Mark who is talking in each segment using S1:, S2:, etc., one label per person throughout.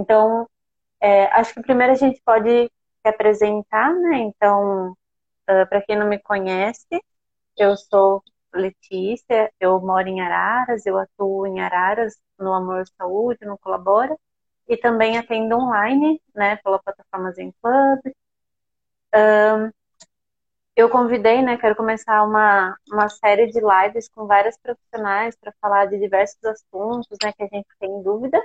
S1: Então, é, acho que primeiro a gente pode se apresentar, né? Então, uh, para quem não me conhece, eu sou Letícia, eu moro em Araras, eu atuo em Araras no Amor Saúde, no Colabora, e também atendo online, né, pela plataforma Zen Club. Um, eu convidei, né, quero começar uma, uma série de lives com vários profissionais para falar de diversos assuntos, né, que a gente tem dúvida.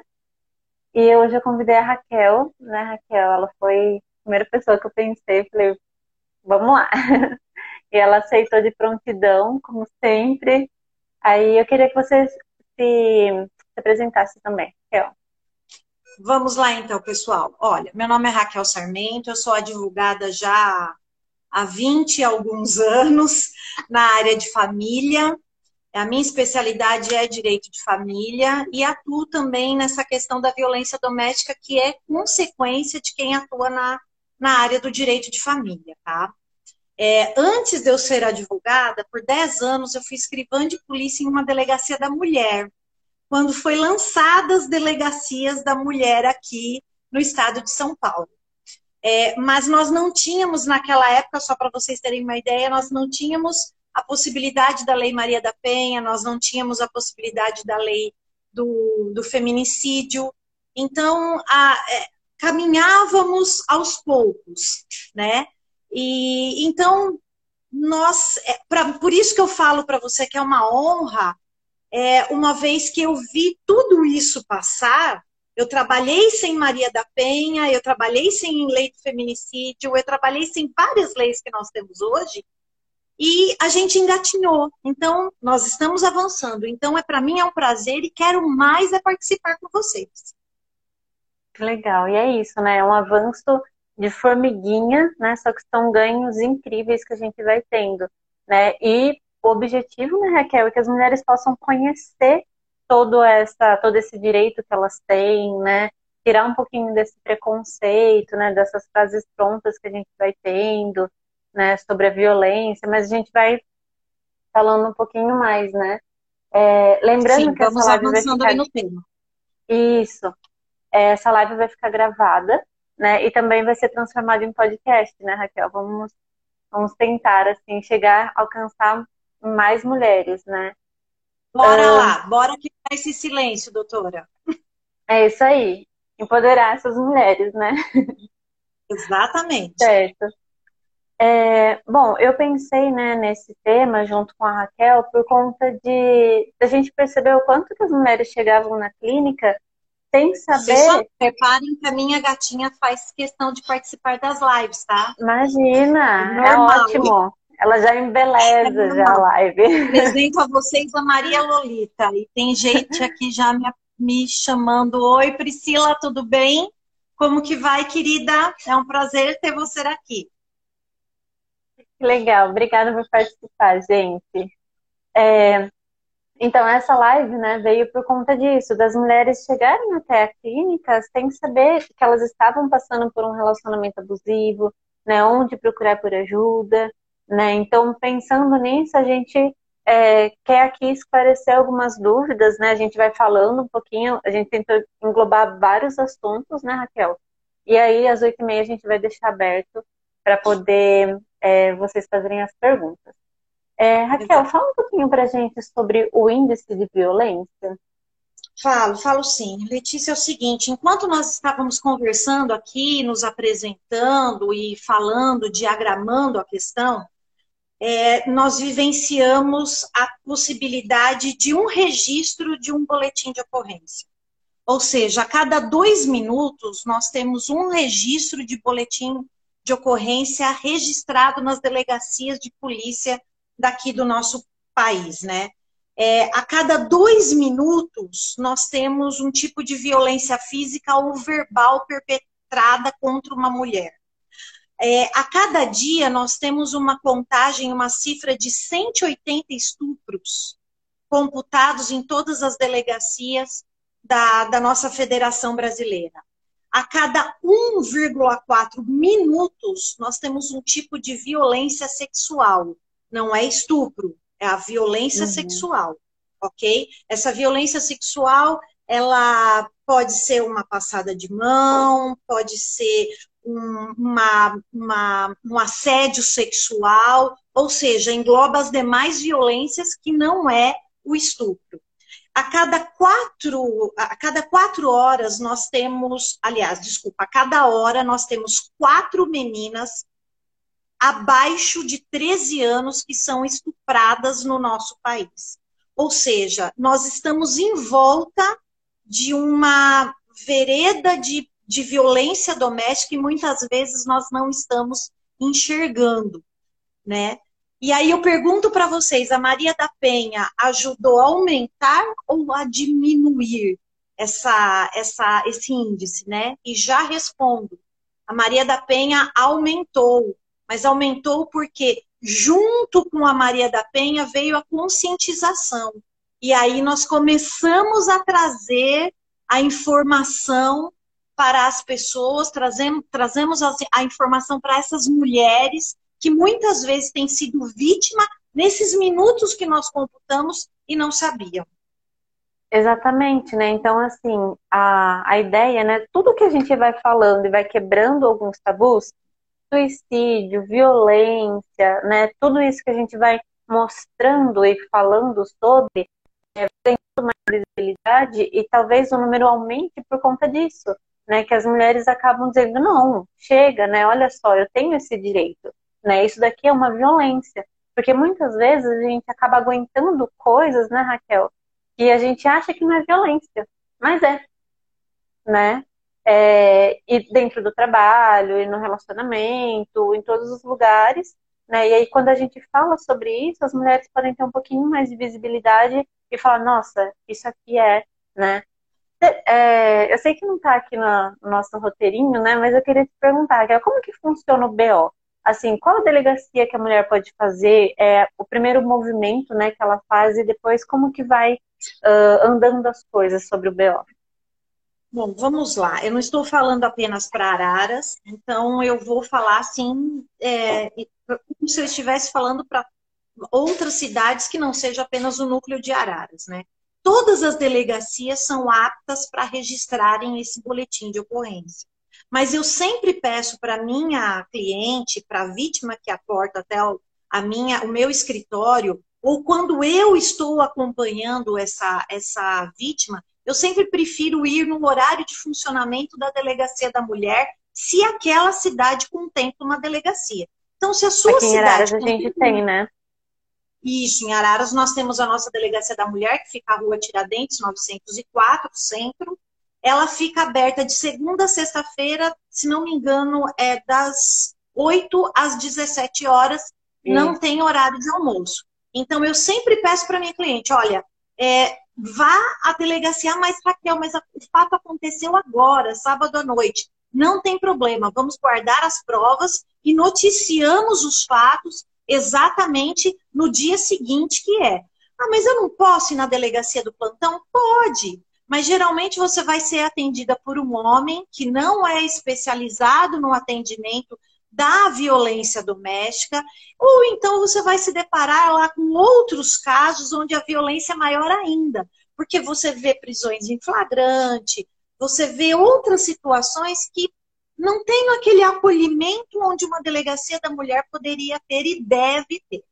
S1: E hoje eu convidei a Raquel, né, Raquel, ela foi a primeira pessoa que eu pensei, falei, vamos lá. E ela aceitou de prontidão, como sempre. Aí eu queria que você se, se apresentasse também, Raquel.
S2: Vamos lá então, pessoal. Olha, meu nome é Raquel Sarmento, eu sou advogada já há 20 e alguns anos na área de família. A minha especialidade é direito de família e atuo também nessa questão da violência doméstica, que é consequência de quem atua na, na área do direito de família, tá? É, antes de eu ser advogada, por 10 anos eu fui escrivã de polícia em uma delegacia da mulher, quando foi lançadas as delegacias da mulher aqui no estado de São Paulo. É, mas nós não tínhamos naquela época, só para vocês terem uma ideia, nós não tínhamos a possibilidade da Lei Maria da Penha, nós não tínhamos a possibilidade da lei do, do feminicídio. Então, a, é, caminhávamos aos poucos, né? E então nós, é, pra, por isso que eu falo para você que é uma honra, é, uma vez que eu vi tudo isso passar, eu trabalhei sem Maria da Penha, eu trabalhei sem lei de feminicídio, eu trabalhei sem várias leis que nós temos hoje, e a gente engatinhou. Então, nós estamos avançando. Então, é para mim é um prazer e quero mais é participar com vocês.
S1: Legal, e é isso, né? É um avanço de formiguinha, né? Só que são ganhos incríveis que a gente vai tendo, né? E o objetivo, né, Raquel, é que as mulheres possam conhecer todo essa todo esse direito que elas têm, né? Tirar um pouquinho desse preconceito, né? Dessas frases prontas que a gente vai tendo, né? Sobre a violência, mas a gente vai falando um pouquinho mais, né? É, lembrando Sim, que essa live vai ficar no tema. Isso. É, essa live vai ficar gravada, né? E também vai ser transformada em podcast, né, Raquel? Vamos vamos tentar assim chegar a alcançar mais mulheres, né?
S2: Bora um, lá, bora que esse silêncio, doutora.
S1: É isso aí. Empoderar essas mulheres, né?
S2: Exatamente.
S1: Certo. É, bom, eu pensei né, nesse tema junto com a Raquel por conta de a gente perceber o quanto que as mulheres chegavam na clínica sem saber. Só
S2: reparem que a minha gatinha faz questão de participar das lives, tá?
S1: Imagina, é, é ótimo. Ela já embeleza é já a live.
S2: Apresento a vocês a Maria Lolita. E tem gente aqui já me, me chamando. Oi, Priscila, tudo bem? Como que vai, querida? É um prazer ter você aqui.
S1: Legal, obrigada por participar, gente. É, então, essa live né, veio por conta disso, das mulheres chegarem até a clínica sem saber que elas estavam passando por um relacionamento abusivo, né, onde procurar por ajuda, né? Então, pensando nisso, a gente é, quer aqui esclarecer algumas dúvidas, né? A gente vai falando um pouquinho, a gente tentou englobar vários assuntos, né, Raquel? E aí, às oito e meia, a gente vai deixar aberto para poder é, vocês fazerem as perguntas. É, Raquel, Exato. fala um pouquinho para a gente sobre o índice de violência.
S2: Falo, falo sim. Letícia, é o seguinte: enquanto nós estávamos conversando aqui, nos apresentando e falando, diagramando a questão, é, nós vivenciamos a possibilidade de um registro de um boletim de ocorrência. Ou seja, a cada dois minutos nós temos um registro de boletim de ocorrência registrado nas delegacias de polícia daqui do nosso país, né? É, a cada dois minutos nós temos um tipo de violência física ou verbal perpetrada contra uma mulher. É, a cada dia nós temos uma contagem, uma cifra de 180 estupros computados em todas as delegacias da, da nossa Federação Brasileira. A cada 1,4 minutos nós temos um tipo de violência sexual. Não é estupro, é a violência uhum. sexual, ok? Essa violência sexual ela pode ser uma passada de mão, pode ser um, uma, uma, um assédio sexual, ou seja, engloba as demais violências que não é o estupro. A cada quatro, a cada quatro horas nós temos, aliás, desculpa, a cada hora nós temos quatro meninas abaixo de 13 anos que são estupradas no nosso país. Ou seja, nós estamos em volta de uma vereda de, de violência doméstica e muitas vezes nós não estamos enxergando, né? E aí eu pergunto para vocês, a Maria da Penha ajudou a aumentar ou a diminuir essa, essa, esse índice, né? E já respondo, a Maria da Penha aumentou, mas aumentou porque junto com a Maria da Penha veio a conscientização. E aí nós começamos a trazer a informação para as pessoas, trazemos, trazemos a, a informação para essas mulheres que muitas vezes têm sido vítima nesses minutos que nós computamos e não sabiam.
S1: Exatamente, né? Então, assim, a, a ideia, né? Tudo que a gente vai falando e vai quebrando alguns tabus, suicídio, violência, né? Tudo isso que a gente vai mostrando e falando sobre, é, tem mais visibilidade e talvez o número aumente por conta disso, né? Que as mulheres acabam dizendo, não, chega, né? Olha só, eu tenho esse direito, né? Isso daqui é uma violência. Porque muitas vezes a gente acaba aguentando coisas, né, Raquel, que a gente acha que não é violência, mas é, né? É, e dentro do trabalho, e no relacionamento, em todos os lugares, né? E aí quando a gente fala sobre isso, as mulheres podem ter um pouquinho mais de visibilidade e falar, nossa, isso aqui é, né? É, eu sei que não está aqui no, no, nosso roteirinho, né? Mas eu queria te perguntar, como que funciona o BO? Assim, qual delegacia que a mulher pode fazer? É o primeiro movimento, né, que ela faz e depois como que vai uh, andando as coisas sobre o BO?
S2: Bom, vamos lá. Eu não estou falando apenas para Araras, então eu vou falar assim, é, como se eu estivesse falando para outras cidades que não seja apenas o núcleo de Araras, né? Todas as delegacias são aptas para registrarem esse boletim de ocorrência. Mas eu sempre peço para minha cliente, para a vítima que aporta até o, a minha, o meu escritório, ou quando eu estou acompanhando essa, essa vítima, eu sempre prefiro ir no horário de funcionamento da delegacia da mulher, se aquela cidade contempla uma delegacia. Então, se a sua
S1: Aqui em
S2: cidade.
S1: Araras a gente tem, né?
S2: Isso, em Araras nós temos a nossa delegacia da mulher, que fica na rua Tiradentes, 904, centro. Ela fica aberta de segunda a sexta-feira, se não me engano, é das 8 às 17 horas, Isso. não tem horário de almoço. Então, eu sempre peço para minha cliente: olha, é, vá à delegacia, mas Raquel, mas o fato aconteceu agora, sábado à noite. Não tem problema, vamos guardar as provas e noticiamos os fatos exatamente no dia seguinte que é. Ah, mas eu não posso ir na delegacia do plantão? Pode, mas geralmente você vai ser atendida por um homem que não é especializado no atendimento da violência doméstica, ou então você vai se deparar lá com outros casos onde a violência é maior ainda, porque você vê prisões em flagrante, você vê outras situações que não tem aquele acolhimento onde uma delegacia da mulher poderia ter e deve ter.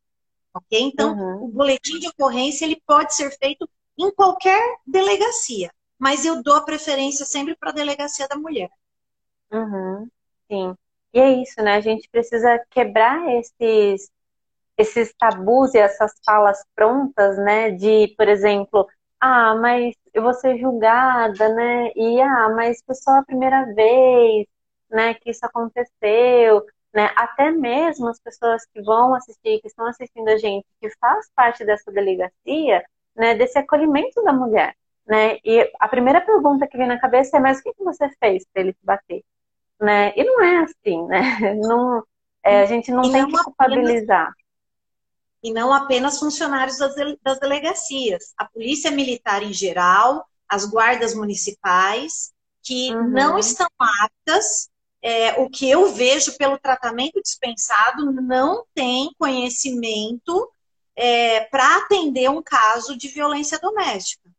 S2: Ok? Então, uhum. o boletim de ocorrência ele pode ser feito em qualquer delegacia, mas eu dou a preferência sempre para a delegacia da mulher.
S1: Uhum. Sim. E é isso, né? A gente precisa quebrar esses, esses tabus e essas falas prontas, né? De, por exemplo, ah, mas eu vou ser julgada, né? E ah, mas foi só a primeira vez né, que isso aconteceu, né? Até mesmo as pessoas que vão assistir, que estão assistindo a gente, que faz parte dessa delegacia, né, desse acolhimento da mulher, né? E a primeira pergunta que vem na cabeça é: mas o que, que você fez para ele te bater, né? E não é assim, né? Não, é, a gente não e tem não que culpabilizar. Apenas,
S2: e não apenas funcionários das, das delegacias, a polícia militar em geral, as guardas municipais, que uhum. não estão aptas é, o que eu vejo pelo tratamento dispensado não tem conhecimento é, para atender um caso de violência doméstica.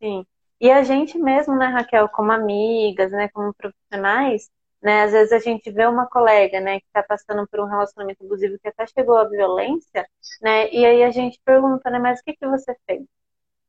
S1: Sim. E a gente mesmo, né, Raquel, como amigas, né, como profissionais, né, às vezes a gente vê uma colega, né, que está passando por um relacionamento abusivo que até chegou à violência, né, e aí a gente pergunta, né, mas o que que você fez?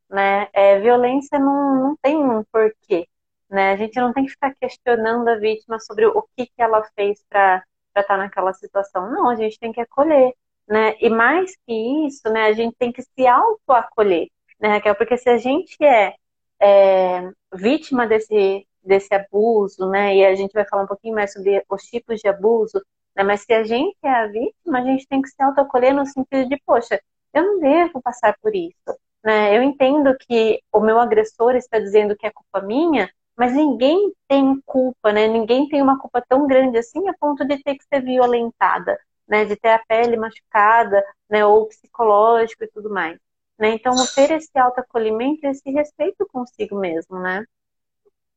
S1: Né? É, violência não, não tem um porquê, né? A gente não tem que ficar questionando a vítima sobre o que, que ela fez para estar tá naquela situação. Não, a gente tem que acolher, né? E mais que isso, né, a gente tem que se auto-acolher, né, Raquel? Porque se a gente é, é vítima desse, desse abuso, né? E a gente vai falar um pouquinho mais sobre os tipos de abuso, né? Mas se a gente é a vítima, a gente tem que se autoacolher no sentido de, poxa, eu não devo passar por isso, né? Eu entendo que o meu agressor está dizendo que é culpa minha, mas ninguém tem culpa, né? Ninguém tem uma culpa tão grande assim a ponto de ter que ser violentada, né? De ter a pele machucada, né? Ou psicológico e tudo mais. Né? Então, ter esse autoacolhimento e esse respeito consigo mesmo, né?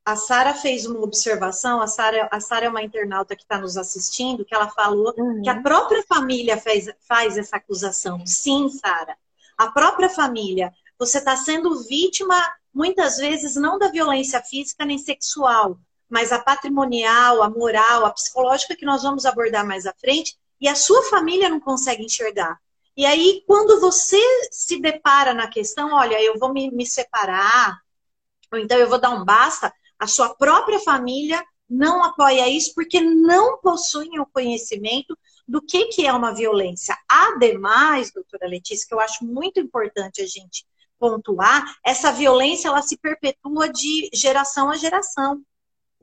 S2: A Sara fez uma observação, a Sara a Sarah é uma internauta que está nos assistindo, que ela falou uhum. que a própria família fez, faz essa acusação. Sim, Sara. A própria família. Você está sendo vítima, muitas vezes, não da violência física nem sexual, mas a patrimonial, a moral, a psicológica, que nós vamos abordar mais à frente, e a sua família não consegue enxergar. E aí, quando você se depara na questão, olha, eu vou me, me separar, ou então eu vou dar um basta, a sua própria família não apoia isso porque não possuem o conhecimento do que, que é uma violência. Ademais, doutora Letícia, que eu acho muito importante a gente pontuar, essa violência ela se perpetua de geração a geração.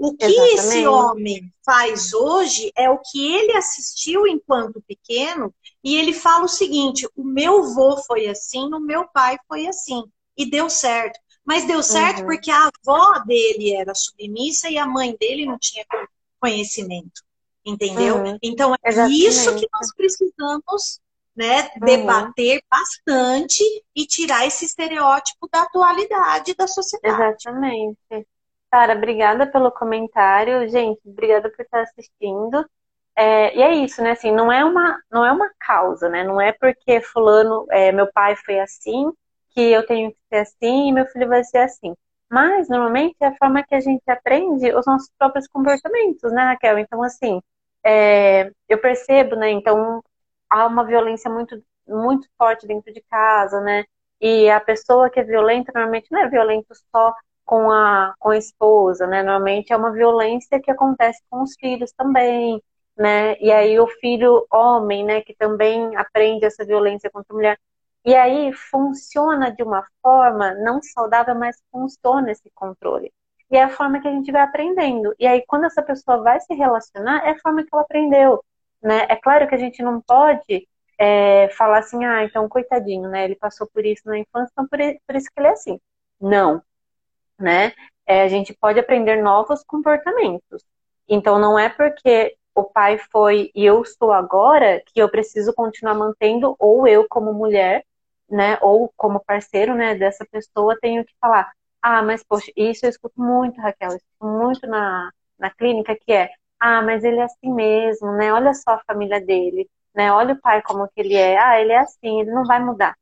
S2: O que Exatamente. esse homem faz hoje é o que ele assistiu enquanto pequeno, e ele fala o seguinte: o meu avô foi assim, o meu pai foi assim, e deu certo. Mas deu certo uhum. porque a avó dele era submissa e a mãe dele não tinha conhecimento. Entendeu? Uhum. Então é Exatamente. isso que nós precisamos né, uhum. debater bastante e tirar esse estereótipo da atualidade da sociedade.
S1: Exatamente. Sara, obrigada pelo comentário. Gente, obrigada por estar assistindo. É, e é isso, né? Assim, não é uma, não é uma causa, né? Não é porque fulano, é, meu pai foi assim, que eu tenho que ser assim e meu filho vai ser assim. Mas, normalmente, é a forma que a gente aprende os nossos próprios comportamentos, né, Raquel? Então, assim, é, eu percebo, né? Então, há uma violência muito, muito forte dentro de casa, né? E a pessoa que é violenta, normalmente, não é violento só com a, com a esposa, né? Normalmente é uma violência que acontece com os filhos também, né? E aí o filho homem, né, que também aprende essa violência contra a mulher. E aí funciona de uma forma não saudável, mas funciona esse controle. E é a forma que a gente vai aprendendo. E aí quando essa pessoa vai se relacionar, é a forma que ela aprendeu, né? É claro que a gente não pode é, falar assim, ah, então coitadinho, né? Ele passou por isso na infância, então por isso que ele é assim. Não, né? É, a gente pode aprender novos comportamentos. Então, não é porque o pai foi e eu sou agora que eu preciso continuar mantendo, ou eu como mulher, né, ou como parceiro, né, dessa pessoa, tenho que falar, ah, mas poxa, isso eu escuto muito, Raquel, eu escuto muito na, na clínica, que é, ah, mas ele é assim mesmo, né, olha só a família dele, né, olha o pai como que ele é, ah, ele é assim, ele não vai mudar,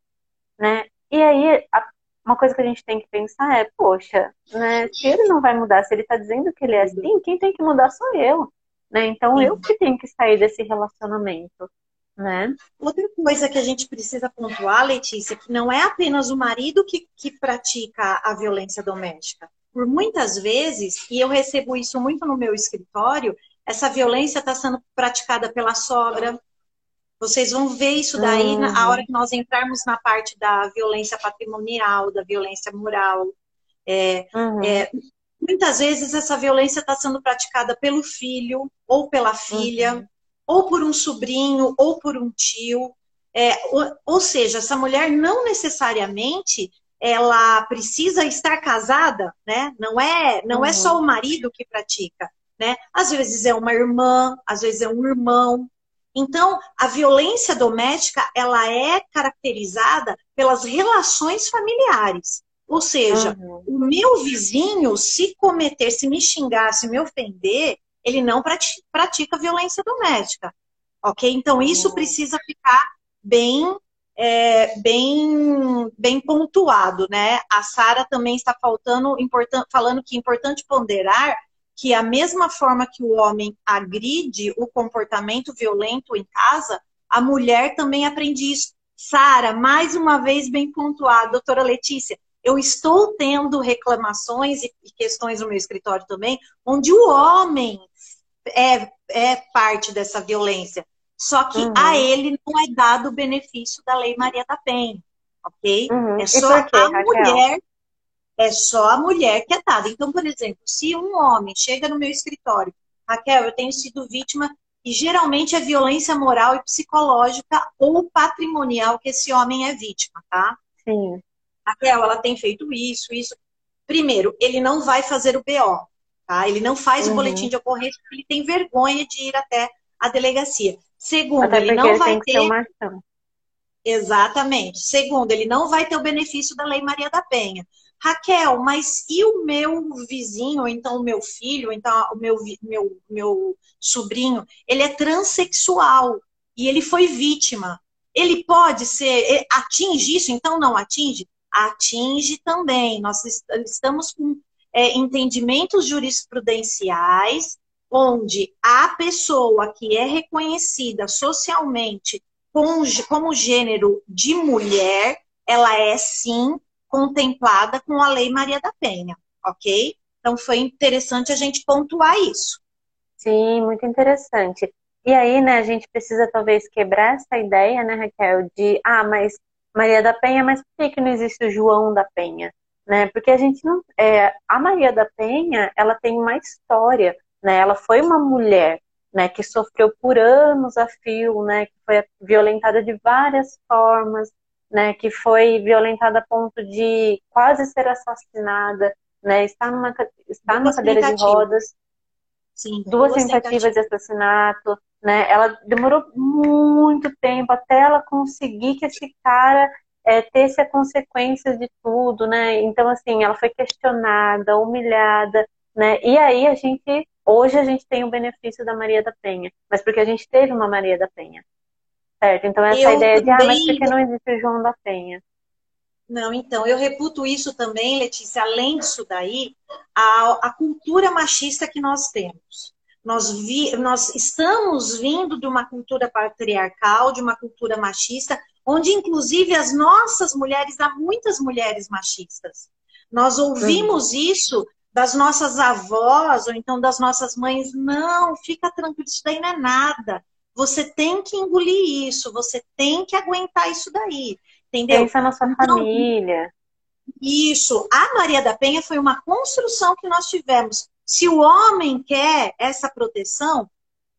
S1: né, e aí a uma coisa que a gente tem que pensar é, poxa, né, se ele não vai mudar, se ele está dizendo que ele é assim, quem tem que mudar sou eu. Né? Então eu que tenho que sair desse relacionamento. Né?
S2: Outra coisa que a gente precisa pontuar, Letícia, que não é apenas o marido que, que pratica a violência doméstica. Por muitas vezes, e eu recebo isso muito no meu escritório, essa violência está sendo praticada pela sogra, vocês vão ver isso daí uhum. na hora que nós entrarmos na parte da violência patrimonial, da violência moral. É, uhum. é, muitas vezes essa violência está sendo praticada pelo filho, ou pela filha, uhum. ou por um sobrinho, ou por um tio. É, ou, ou, seja, essa mulher não necessariamente ela precisa estar casada, né? Não é, não é só uhum. o marido que pratica, né? Às vezes é uma irmã, às vezes é um irmão, então, a violência doméstica, ela é caracterizada pelas relações familiares. Ou seja, uhum. o meu vizinho, se cometer, se me xingar, se me ofender, ele não pratica violência doméstica. Ok? Então, isso uhum. precisa ficar bem é, bem, bem pontuado, né? A Sara também está faltando, falando que é importante ponderar que a mesma forma que o homem agride o comportamento violento em casa, a mulher também aprende isso. Sara, mais uma vez bem pontuado, doutora Letícia, eu estou tendo reclamações e questões no meu escritório também, onde o homem é, é parte dessa violência. Só que uhum. a ele não é dado o benefício da Lei Maria da Penha, ok?
S1: Uhum. É só a
S2: mulher é só a mulher que é dada. Então, por exemplo, se um homem chega no meu escritório, Raquel, eu tenho sido vítima, e geralmente é violência moral e psicológica ou patrimonial que esse homem é vítima, tá?
S1: Sim.
S2: Raquel, ela tem feito isso, isso. Primeiro, ele não vai fazer o BO, tá? Ele não faz uhum. o boletim de ocorrência porque ele tem vergonha de ir até a delegacia. Segundo,
S1: Até
S2: ele não
S1: ele
S2: vai
S1: ter. Uma ação.
S2: Exatamente. Segundo, ele não vai ter o benefício da Lei Maria da Penha. Raquel, mas e o meu vizinho, ou então o meu filho, ou então o meu, meu, meu sobrinho, ele é transexual e ele foi vítima. Ele pode ser, atinge isso, então não atinge? Atinge também. Nós estamos com é, entendimentos jurisprudenciais onde a pessoa que é reconhecida socialmente como gênero de mulher, ela é sim contemplada com a Lei Maria da Penha, ok? Então foi interessante a gente pontuar isso.
S1: Sim, muito interessante. E aí, né, a gente precisa talvez quebrar essa ideia, né, Raquel, de ah, mas Maria da Penha, mas por que, que não existe o João da Penha? Né? Porque a gente não. É, a Maria da Penha, ela tem uma história, né? Ela foi uma mulher né, que sofreu por anos a fio, né, que foi violentada de várias formas, né, que foi violentada a ponto de quase ser assassinada, né, está numa, está numa cadeira de rodas,
S2: Sim,
S1: duas, duas tentativas, de assassinato, né, ela demorou muito tempo até ela conseguir que esse cara é, tesse as consequências de tudo, né, então assim, ela foi questionada, humilhada, né, e aí a gente, hoje a gente tem o benefício da Maria da Penha, mas porque a gente teve uma Maria da Penha, Certo, então essa eu ideia de, ah, mas por que não existe João da Penha?
S2: Não, então, eu reputo isso também, Letícia, além disso daí, a, a cultura machista que nós temos. Nós, vi, nós estamos vindo de uma cultura patriarcal, de uma cultura machista, onde inclusive as nossas mulheres, há muitas mulheres machistas. Nós ouvimos isso das nossas avós, ou então das nossas mães, não, fica tranquilo, isso daí não é nada. Você tem que engolir isso, você tem que aguentar isso daí. Entendeu?
S1: Pensa na sua então, família.
S2: Isso. A Maria da Penha foi uma construção que nós tivemos. Se o homem quer essa proteção,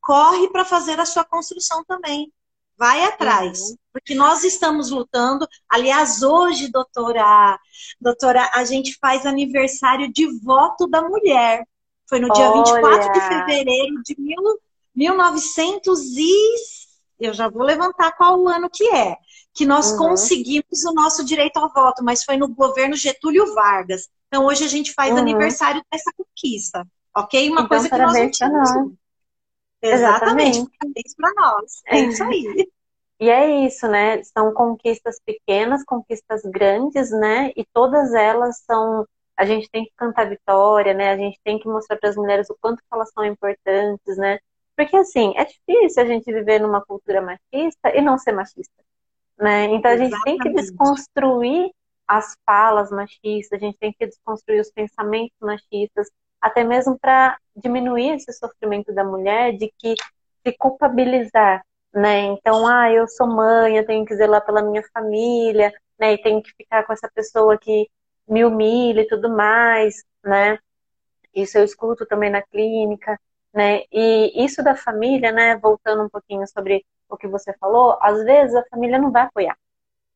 S2: corre para fazer a sua construção também. Vai atrás. Uhum. Porque nós estamos lutando. Aliás, hoje, doutora, doutora, a gente faz aniversário de voto da mulher. Foi no dia Olha. 24 de fevereiro de mil, 1900 e eu já vou levantar qual o ano que é, que nós uhum. conseguimos o nosso direito ao voto, mas foi no governo Getúlio Vargas. Então hoje a gente faz uhum. aniversário dessa conquista, ok? Uma então, coisa que nós não tínhamos. Exatamente, Exatamente. parabéns para nós. É isso aí.
S1: E é isso, né? São conquistas pequenas, conquistas grandes, né? E todas elas são. A gente tem que cantar vitória, né? A gente tem que mostrar para as mulheres o quanto elas são importantes, né? Porque, assim, é difícil a gente viver numa cultura machista e não ser machista. Né? Então, a gente Exatamente. tem que desconstruir as falas machistas, a gente tem que desconstruir os pensamentos machistas, até mesmo para diminuir esse sofrimento da mulher de que se culpabilizar, né? Então, ah, eu sou mãe, eu tenho que zelar pela minha família, né? E tenho que ficar com essa pessoa que me humilha e tudo mais, né? Isso eu escuto também na clínica né? E isso da família, né? Voltando um pouquinho sobre o que você falou, às vezes a família não vai apoiar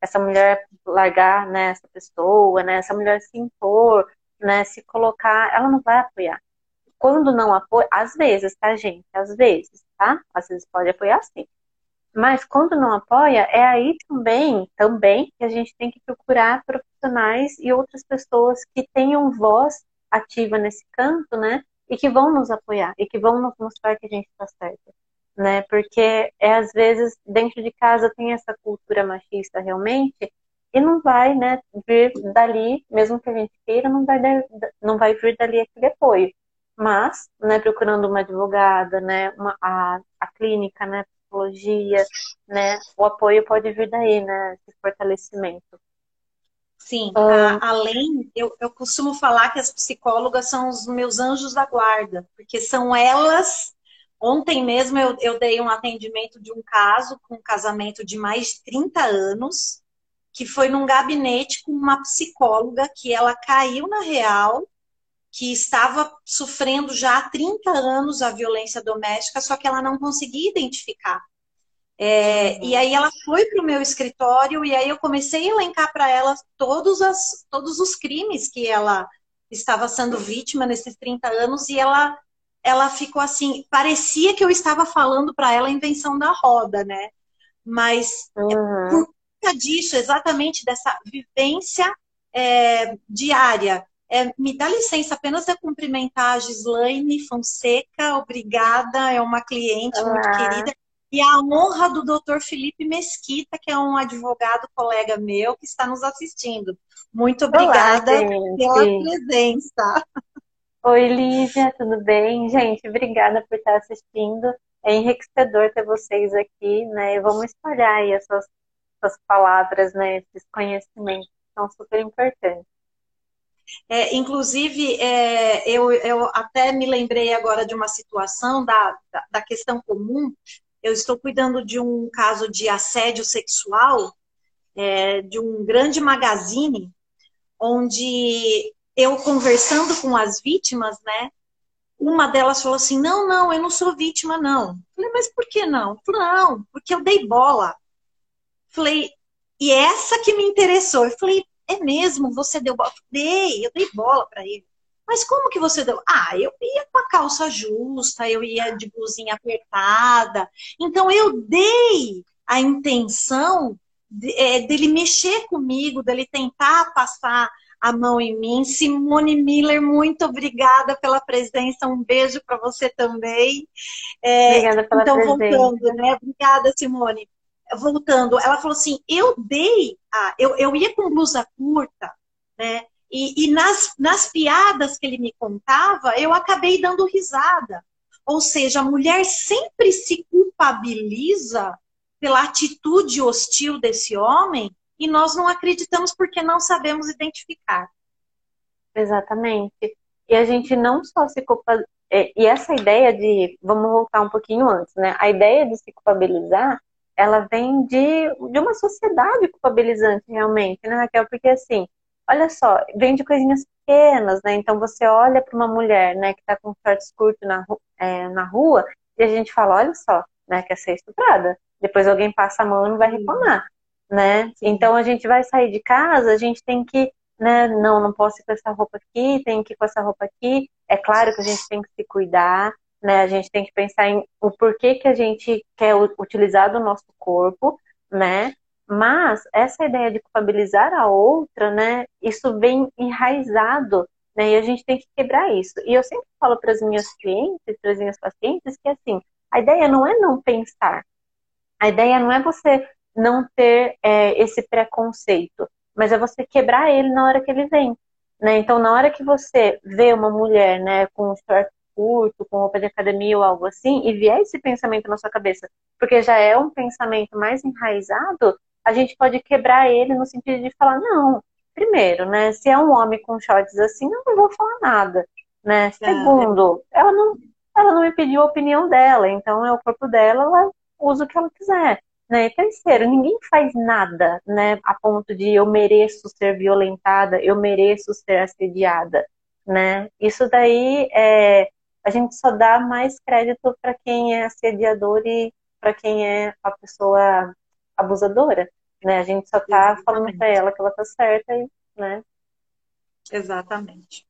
S1: essa mulher largar, né? Essa pessoa, né? Essa mulher se impor, né? Se colocar, ela não vai apoiar. Quando não apoia, às vezes, tá, gente? Às vezes, tá? Às vezes pode apoiar sim. Mas quando não apoia, é aí também, também que a gente tem que procurar profissionais e outras pessoas que tenham voz ativa nesse canto, né? E que vão nos apoiar e que vão nos mostrar que a gente está certo. né? Porque é às vezes dentro de casa tem essa cultura machista realmente e não vai, né, vir dali, mesmo que a gente queira, não vai, não vai vir dali aquele apoio. Mas, né, procurando uma advogada, né, uma, a, a clínica, né, psicologia, né, o apoio pode vir daí, né, esse fortalecimento.
S2: Sim, ah. a, além, eu, eu costumo falar que as psicólogas são os meus anjos da guarda, porque são elas Ontem mesmo eu, eu, dei um atendimento de um caso com um casamento de mais de 30 anos, que foi num gabinete com uma psicóloga que ela caiu na real, que estava sofrendo já há 30 anos a violência doméstica, só que ela não conseguia identificar. É, uhum. E aí ela foi para o meu escritório e aí eu comecei a elencar para ela todos, as, todos os crimes que ela estava sendo vítima nesses 30 anos e ela ela ficou assim, parecia que eu estava falando para ela a invenção da roda, né? Mas uhum. por conta disso, exatamente dessa vivência é, diária. É, me dá licença apenas de cumprimentar a Gislaine Fonseca, obrigada, é uma cliente muito querida. E a honra do doutor Felipe Mesquita, que é um advogado colega meu que está nos assistindo. Muito obrigada Olá, pela presença.
S1: Oi, Lívia, tudo bem? Gente, obrigada por estar assistindo. É enriquecedor ter vocês aqui, né? Vamos espalhar aí essas essas palavras, né, esses conhecimentos são super importantes.
S2: É, inclusive, é, eu, eu até me lembrei agora de uma situação da, da, da, questão comum. Eu estou cuidando de um caso de assédio sexual é, de um grande magazine, onde eu conversando com as vítimas, né? Uma delas falou assim: não, não, eu não sou vítima, não. Falei, mas por que não? Falei, não, porque eu dei bola. Falei, e essa que me interessou. Eu falei, é mesmo? Você deu bola? Dei, eu dei bola para ele. Mas como que você deu? Ah, eu ia com a calça justa, eu ia de blusinha apertada. Então eu dei a intenção de, é, dele mexer comigo, dele tentar passar a mão em mim. Simone Miller, muito obrigada pela presença. Um beijo para você também.
S1: É, obrigada pela
S2: então,
S1: presença.
S2: voltando, né? Obrigada, Simone voltando, ela falou assim: eu dei, a, eu, eu ia com blusa curta, né? E, e nas, nas piadas que ele me contava, eu acabei dando risada. Ou seja, a mulher sempre se culpabiliza pela atitude hostil desse homem e nós não acreditamos porque não sabemos identificar.
S1: Exatamente. E a gente não só se culpa. É, e essa ideia de. Vamos voltar um pouquinho antes, né? A ideia de se culpabilizar ela vem de, de uma sociedade culpabilizante, realmente, né, Raquel? Porque, assim, olha só, vem de coisinhas pequenas, né? Então, você olha para uma mulher, né, que está com shorts curto na, é, na rua, e a gente fala, olha só, né, quer ser estuprada. Depois alguém passa a mão e não vai reclamar, né? Então, a gente vai sair de casa, a gente tem que, né, não, não posso ir com essa roupa aqui, tem que ir com essa roupa aqui. É claro que a gente tem que se cuidar, né? A gente tem que pensar em o porquê que a gente quer utilizar do nosso corpo, né? Mas essa ideia de culpabilizar a outra, né? Isso vem enraizado, né? E a gente tem que quebrar isso. E eu sempre falo para as minhas clientes, para as minhas pacientes, que assim, a ideia não é não pensar. A ideia não é você não ter é, esse preconceito, mas é você quebrar ele na hora que ele vem. Né? Então, na hora que você vê uma mulher né, com um short curto, com roupa de academia ou algo assim, e vier esse pensamento na sua cabeça, porque já é um pensamento mais enraizado, a gente pode quebrar ele no sentido de falar, não, primeiro, né, se é um homem com shorts assim, eu não vou falar nada, né? Segundo, ela não, ela não me pediu a opinião dela, então é o corpo dela, ela usa o que ela quiser. Né? E terceiro, ninguém faz nada, né, a ponto de eu mereço ser violentada, eu mereço ser assediada, né? Isso daí é, a gente só dá mais crédito para quem é assediador e para quem é a pessoa abusadora, né? A gente só tá falando para ela que ela tá certa, né?
S2: Exatamente.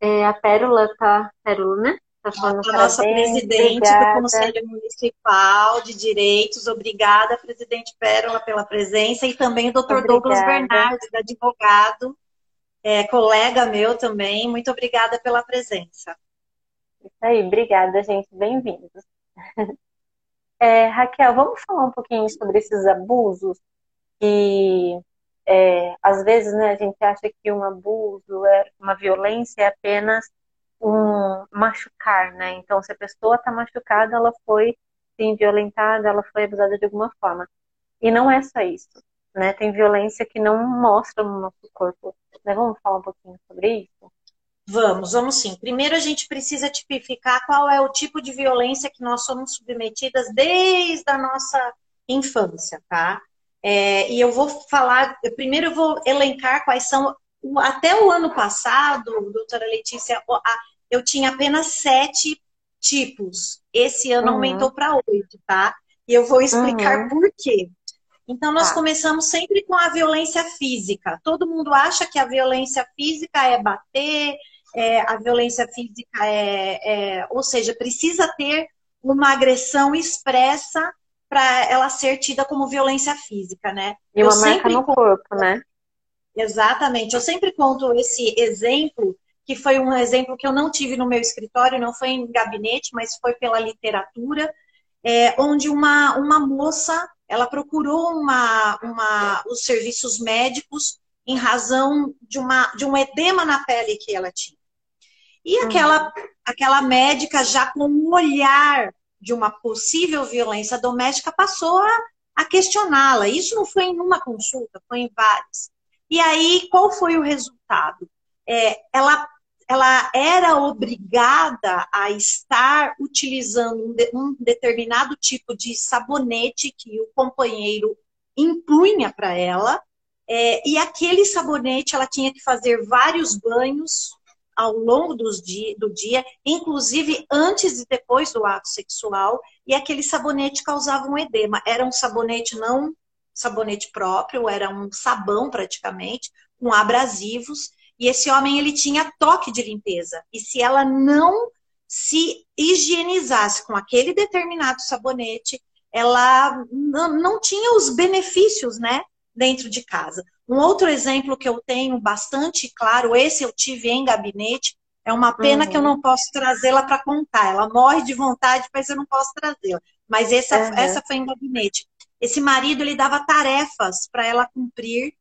S1: É, a Pérola tá, Pérola, né? Tá
S2: falando a nossa presidente obrigada. do Conselho Municipal de Direitos, obrigada, presidente Pérola, pela presença, e também o doutor Douglas Bernardes, advogado, é, colega meu também, muito obrigada pela presença.
S1: Isso aí, obrigada, gente. Bem-vindos. É, Raquel, vamos falar um pouquinho sobre esses abusos que é, às vezes né, a gente acha que um abuso, é, uma violência é apenas um machucar, né? Então, se a pessoa está machucada, ela foi sim violentada, ela foi abusada de alguma forma. E não é só isso, né? Tem violência que não mostra no nosso corpo. Né? Vamos falar um pouquinho sobre isso?
S2: Vamos, vamos sim. Primeiro a gente precisa tipificar qual é o tipo de violência que nós somos submetidas desde a nossa infância, tá? É, e eu vou falar, primeiro eu vou elencar quais são. Até o ano passado, doutora Letícia, eu tinha apenas sete tipos. Esse ano uhum. aumentou para oito, tá? E eu vou explicar uhum. por quê. Então, nós tá. começamos sempre com a violência física. Todo mundo acha que a violência física é bater, é, a violência física é, é, ou seja, precisa ter uma agressão expressa para ela ser tida como violência física, né?
S1: E uma eu marca no corpo, né?
S2: Exatamente. Eu sempre conto esse exemplo, que foi um exemplo que eu não tive no meu escritório, não foi em gabinete, mas foi pela literatura, é, onde uma, uma moça ela procurou uma, uma, os serviços médicos em razão de, uma, de um edema na pele que ela tinha. E aquela, aquela médica, já com um olhar de uma possível violência doméstica, passou a, a questioná-la. Isso não foi em uma consulta, foi em várias. E aí, qual foi o resultado? É, ela, ela era obrigada a estar utilizando um, de, um determinado tipo de sabonete que o companheiro impunha para ela, é, e aquele sabonete ela tinha que fazer vários banhos ao longo dia, do dia, inclusive antes e depois do ato sexual, e aquele sabonete causava um edema. Era um sabonete não sabonete próprio, era um sabão praticamente, com abrasivos, e esse homem ele tinha toque de limpeza. E se ela não se higienizasse com aquele determinado sabonete, ela não, não tinha os benefícios, né, dentro de casa. Um outro exemplo que eu tenho bastante claro, esse eu tive em gabinete, é uma pena uhum. que eu uhum. não posso trazê-la para contar. Ela morre de vontade, mas eu não posso trazê-la. Mas essa, uhum. essa foi em gabinete. Esse marido, ele dava tarefas para ela cumprir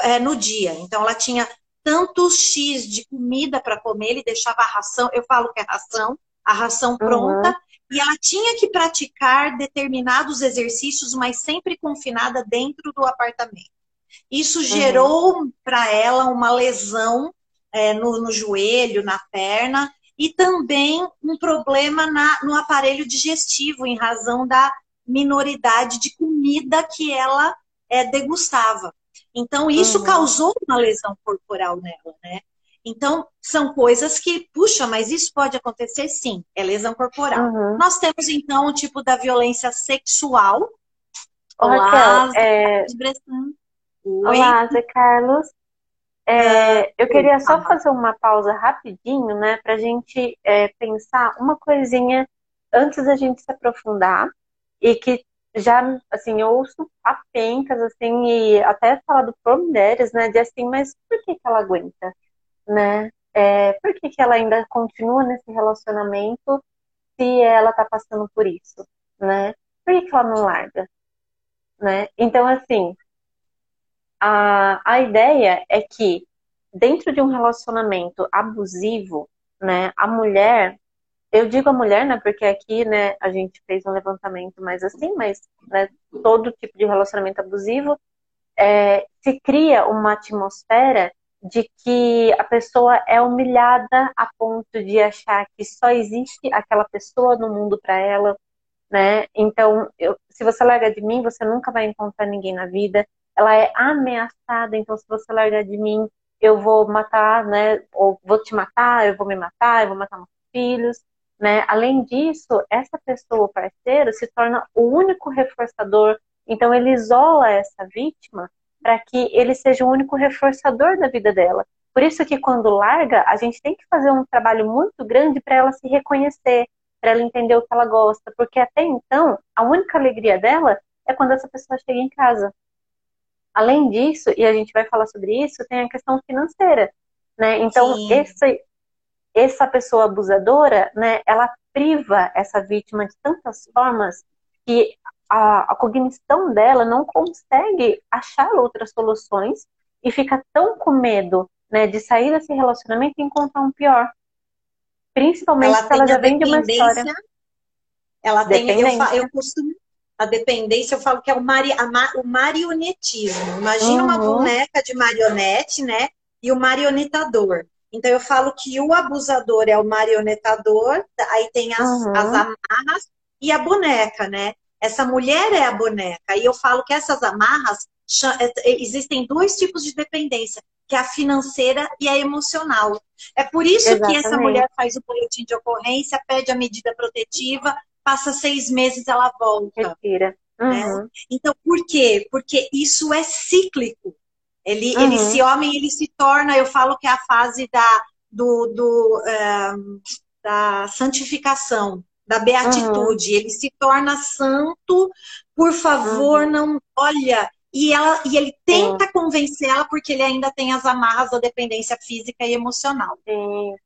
S2: é, no dia. Então, ela tinha tantos X de comida para comer, ele deixava a ração, eu falo que é ração, a ração pronta, uhum. e ela tinha que praticar determinados exercícios, mas sempre confinada dentro do apartamento. Isso uhum. gerou uhum. para ela uma lesão é, no, no, joelho, na perna, e também um problema na, no aparelho digestivo, em razão da minoridade de comida que ela é, degustava. Então, isso uhum. causou uma lesão corporal nela, né? Então, são coisas que, puxa, mas isso pode acontecer sim, é lesão corporal. Uhum. Nós temos, então, o tipo da violência sexual.
S1: Olá, Raquel, é... Oi. Olá, Zé Carlos. É, eu queria só fazer uma pausa rapidinho, né, para a gente é, pensar uma coisinha antes da gente se aprofundar e que já, assim, eu ouço apenas, assim, e até falado por mulheres, né, de assim, mas por que, que ela aguenta, né? É, por que, que ela ainda continua nesse relacionamento se ela tá passando por isso, né? Por que, que ela não larga, né? Então, assim, a, a ideia é que dentro de um relacionamento abusivo, né, a mulher, eu digo a mulher, né, porque aqui, né, a gente fez um levantamento mais assim, mas né, todo tipo de relacionamento abusivo é, se cria uma atmosfera de que a pessoa é humilhada a ponto de achar que só existe aquela pessoa no mundo para ela, né? Então, eu, se você larga de mim, você nunca vai encontrar ninguém na vida ela é ameaçada, então se você largar de mim, eu vou matar, né? Ou vou te matar, eu vou me matar, eu vou matar meus filhos, né? Além disso, essa pessoa, parceiro, se torna o único reforçador. Então ele isola essa vítima para que ele seja o único reforçador da vida dela. Por isso que quando larga, a gente tem que fazer um trabalho muito grande para ela se reconhecer, para ela entender o que ela gosta, porque até então a única alegria dela é quando essa pessoa chega em casa. Além disso, e a gente vai falar sobre isso, tem a questão financeira, né? Então, esse, essa pessoa abusadora, né, ela priva essa vítima de tantas formas que a, a cognição dela não consegue achar outras soluções e fica tão com medo né, de sair desse relacionamento e encontrar um pior. Principalmente ela se ela já vem de uma história.
S2: Ela tem, eu, eu costumo, a dependência, eu falo que é o, mari, o marionetismo. Imagina uhum. uma boneca de marionete, né? E o marionetador. Então eu falo que o abusador é o marionetador, aí tem as, uhum. as amarras e a boneca, né? Essa mulher é a boneca. E eu falo que essas amarras é, é, existem dois tipos de dependência, que é a financeira e a emocional. É por isso Exatamente. que essa mulher faz o boletim de ocorrência, pede a medida protetiva, passa seis meses, ela volta.
S1: Retira.
S2: Né? Uhum. Né? Então, por quê? Porque isso é cíclico. Ele, uhum. ele, esse homem, ele se torna, eu falo que é a fase da, do, do um, da santificação, da beatitude. Uhum. Ele se torna santo, por favor, uhum. não. Olha, e, ela, e ele tenta Sim. convencer ela porque ele ainda tem as amarras da dependência física e emocional.
S1: Sim,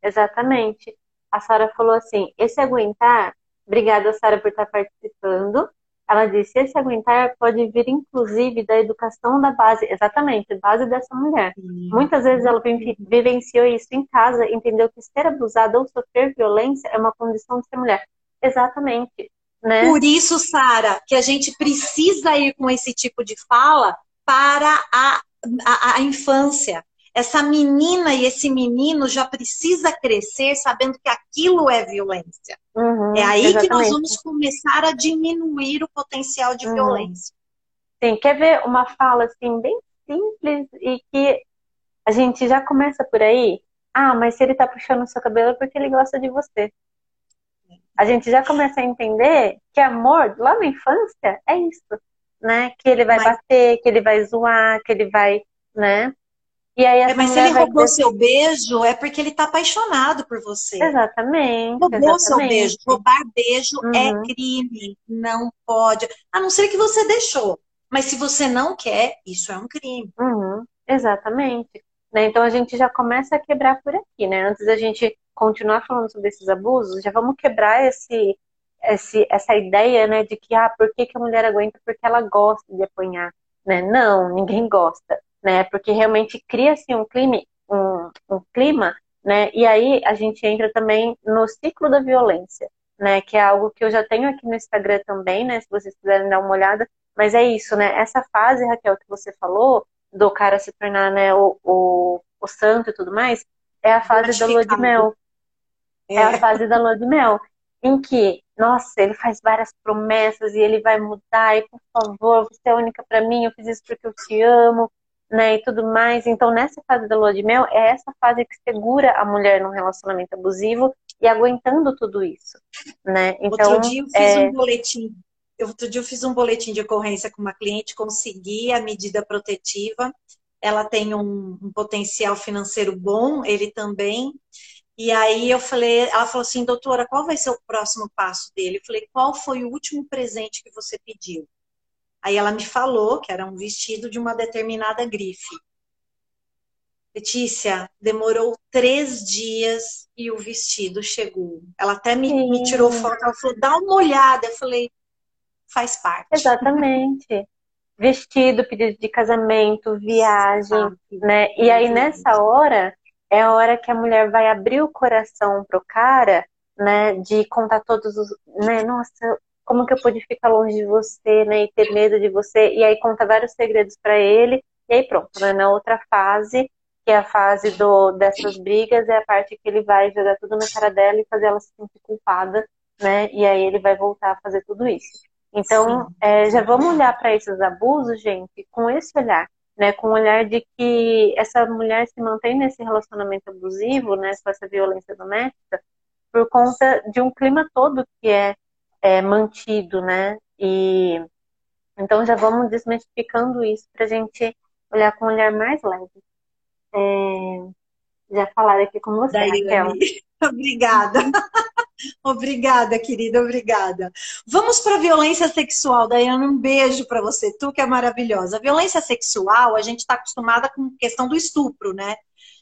S1: exatamente. A Sara falou assim: esse aguentar, obrigada, Sara, por estar participando. Ela disse: esse aguentar pode vir, inclusive, da educação da base, exatamente, base dessa mulher. Sim. Muitas vezes ela vivenciou isso em casa, entendeu que ser abusada ou sofrer violência é uma condição de ser mulher. Exatamente. Né?
S2: Por isso, Sara, que a gente precisa ir com esse tipo de fala para a, a, a infância. Essa menina e esse menino já precisa crescer sabendo que aquilo é violência. Uhum, é aí exatamente. que nós vamos começar a diminuir o potencial de uhum. violência.
S1: Sim, quer ver uma fala assim bem simples e que a gente já começa por aí? Ah, mas se ele tá puxando o seu cabelo é porque ele gosta de você a gente já começa a entender que amor, lá na infância, é isso, né? Que ele vai mas... bater, que ele vai zoar, que ele vai, né?
S2: E aí é, mas se ele roubou dizer... seu beijo, é porque ele tá apaixonado por você.
S1: Exatamente.
S2: Roubou
S1: exatamente.
S2: seu beijo. Roubar beijo é uhum. é crime. Não pode. A não ser que você deixou. Mas se você não quer, isso é um crime.
S1: Uhum. Exatamente. Né? Então a gente já começa a quebrar por aqui, né? Antes da gente continuar falando sobre esses abusos, já vamos quebrar esse, esse, essa ideia, né, de que, ah, por que, que a mulher aguenta? Porque ela gosta de apanhar, né? Não, ninguém gosta, né? Porque realmente cria-se um clima, um, um clima, né? E aí a gente entra também no ciclo da violência, né? Que é algo que eu já tenho aqui no Instagram também, né? Se vocês quiserem dar uma olhada. Mas é isso, né? Essa fase, Raquel, que você falou, do cara se tornar, né, o, o, o santo e tudo mais, é a fase da lua de mel. É. é a fase da lua de mel, em que, nossa, ele faz várias promessas e ele vai mudar, e por favor, você é única para mim, eu fiz isso porque eu te amo, né, e tudo mais. Então, nessa fase da lua de mel, é essa fase que segura a mulher num relacionamento abusivo e aguentando tudo isso, né?
S2: Então, outro dia eu fiz é... um boletim, outro dia eu fiz um boletim de ocorrência com uma cliente, consegui a medida protetiva, ela tem um, um potencial financeiro bom, ele também, e aí eu falei, ela falou assim, doutora, qual vai ser o próximo passo dele? Eu falei, qual foi o último presente que você pediu? Aí ela me falou que era um vestido de uma determinada grife. Letícia, demorou três dias e o vestido chegou. Ela até me, me tirou foto, ela falou, dá uma olhada. Eu falei, faz parte.
S1: Exatamente. Vestido, pedido de casamento, viagem, né? E aí nessa hora é a hora que a mulher vai abrir o coração pro cara, né, de contar todos os, né, nossa, como que eu pude ficar longe de você, né, e ter medo de você, e aí conta vários segredos para ele, e aí pronto, né, na outra fase, que é a fase do, dessas brigas, é a parte que ele vai jogar tudo na cara dela e fazer ela se sentir culpada, né, e aí ele vai voltar a fazer tudo isso. Então, é, já vamos olhar para esses abusos, gente, com esse olhar né, com o olhar de que essa mulher se mantém nesse relacionamento abusivo, né, com essa violência doméstica, por conta de um clima todo que é, é mantido, né, e então já vamos desmistificando isso para a gente olhar com um olhar mais leve. É, já falaram aqui com você, Daí, Raquel.
S2: Obrigada. Obrigada, querida, obrigada. Vamos para a violência sexual, Daiane, um beijo para você, tu que é maravilhosa. A violência sexual, a gente está acostumada com questão do estupro, né?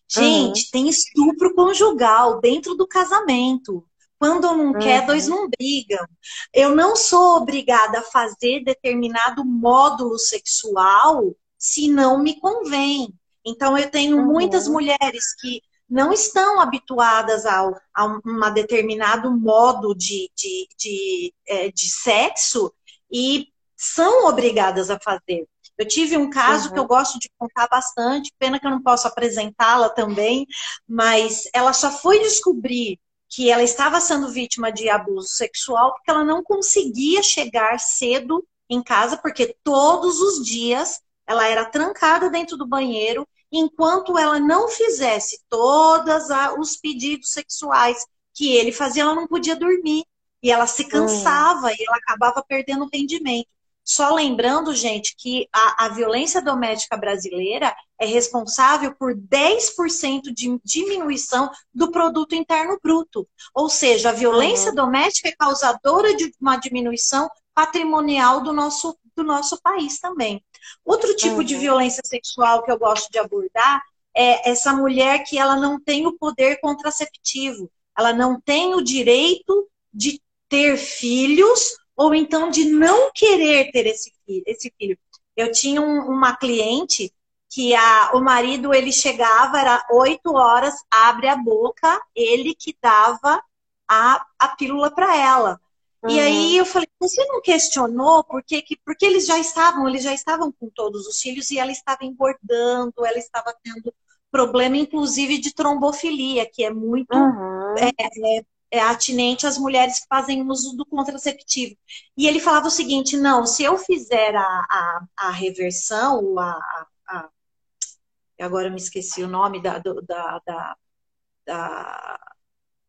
S2: Gente, uhum. tem estupro conjugal dentro do casamento. Quando não uhum. quer, dois não brigam. Eu não sou obrigada a fazer determinado módulo sexual se não me convém. Então, eu tenho uhum. muitas mulheres que não estão habituadas ao, a um determinado modo de, de, de, é, de sexo e são obrigadas a fazer. Eu tive um caso uhum. que eu gosto de contar bastante, pena que eu não posso apresentá-la também, mas ela só foi descobrir que ela estava sendo vítima de abuso sexual porque ela não conseguia chegar cedo em casa, porque todos os dias ela era trancada dentro do banheiro enquanto ela não fizesse todos os pedidos sexuais que ele fazia, ela não podia dormir. E ela se hum. cansava hum. e ela acabava perdendo o rendimento. Só lembrando, gente, que a, a violência doméstica brasileira é responsável por 10% de diminuição do produto interno bruto. Ou seja, a violência uhum. doméstica é causadora de uma diminuição patrimonial do nosso, do nosso país também. Outro tipo uhum. de violência sexual que eu gosto de abordar é essa mulher que ela não tem o poder contraceptivo, ela não tem o direito de ter filhos ou então de não querer ter esse filho. Esse filho. Eu tinha um, uma cliente que a, o marido ele chegava, era oito horas, abre a boca, ele que dava a, a pílula para ela. Uhum. E aí eu falei, você não questionou porque, que, porque eles já estavam, eles já estavam com todos os filhos e ela estava engordando, ela estava tendo problema, inclusive, de trombofilia, que é muito uhum. é, é, é atinente às mulheres que fazem uso do contraceptivo. E ele falava o seguinte: não, se eu fizer a, a, a reversão, a, a, agora me esqueci o nome da, do, da, da, da,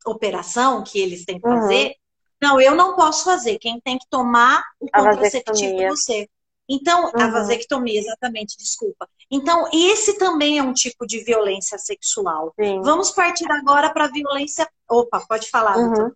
S2: operação que eles têm que uhum. fazer. Não, eu não posso fazer. Quem tem que tomar o contraceptivo é você. Então, uhum. a vasectomia, exatamente, desculpa. Então, esse também é um tipo de violência sexual. Sim. Vamos partir agora para a violência. Opa, pode falar, uhum.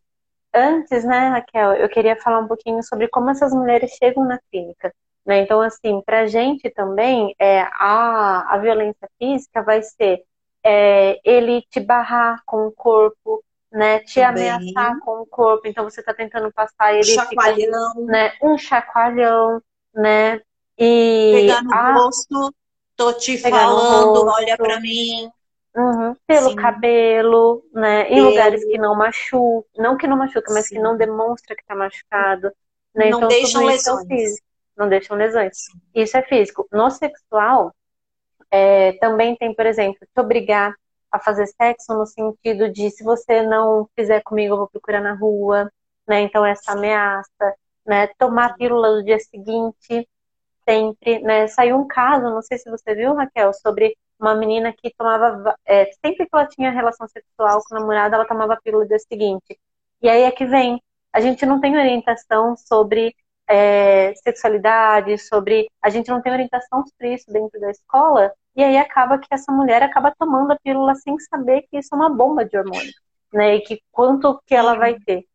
S1: Antes, né, Raquel, eu queria falar um pouquinho sobre como essas mulheres chegam na clínica. Né? Então, assim, para a gente também, é, a, a violência física vai ser é, ele te barrar com o corpo, né, te também. ameaçar com o corpo. Então, você está tentando passar ele.
S2: Chacoalhão.
S1: Fica, né, um chacoalhão, né? E
S2: pegar no a... rosto, tô te falando, olha para mim.
S1: Uhum, pelo Sim. cabelo, né? Em lugares que não machuca, não que não machuca, mas Sim. que não demonstra que tá machucado. Né?
S2: Não então, deixam é lesões. É
S1: não deixam lesões. Isso é físico. No sexual, é, também tem, por exemplo, te obrigar a fazer sexo no sentido de se você não fizer comigo, eu vou procurar na rua, né? Então essa ameaça, né? Tomar pílula no dia seguinte, sempre, né? Saiu um caso, não sei se você viu, Raquel, sobre uma menina que tomava, é, sempre que ela tinha relação sexual com o namorado, ela tomava pílula no dia seguinte. E aí é que vem, a gente não tem orientação sobre é, sexualidade, sobre. A gente não tem orientação sobre isso dentro da escola, e aí acaba que essa mulher acaba tomando a pílula sem saber que isso é uma bomba de hormônio, né? E que quanto que ela vai ter,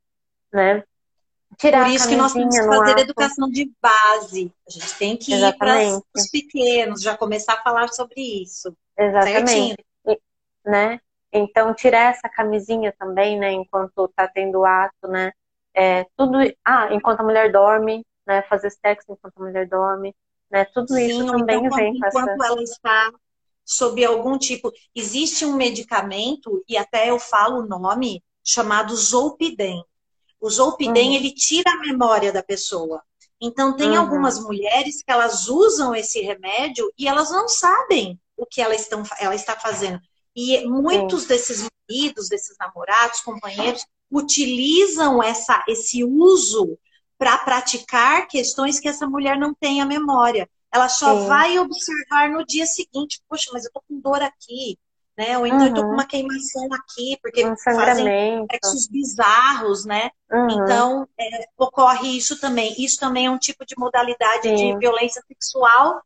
S1: né?
S2: Tirar Por isso que nós temos que fazer ato. educação de base. A gente tem que Exatamente. ir para os pequenos, já começar a falar sobre isso.
S1: Exatamente. E, né? Então, tirar essa camisinha também, né? Enquanto tá tendo ato, né? É, tudo. Ah, enquanto a mulher dorme, né? Fazer sexo enquanto a mulher dorme, né? Tudo Sim, isso também
S2: então,
S1: vem
S2: enquanto essa... ela está sob algum tipo. Existe um medicamento, e até eu falo o nome, chamado Zolpidem. O Zolpidem, uhum. ele tira a memória da pessoa. Então, tem uhum. algumas mulheres que elas usam esse remédio e elas não sabem o que ela, estão, ela está fazendo. E muitos desses maridos, desses namorados, companheiros, utilizam essa, esse uso para praticar questões que essa mulher não tem a memória. Ela só vai observar no dia seguinte, poxa, mas eu tô com dor aqui, né? Ou então uhum. eu tô com uhum. uma queimação aqui, porque um fazem sexos bizarros, né? Uhum. Então, é, ocorre isso também. Isso também é um tipo de modalidade Sim. de violência sexual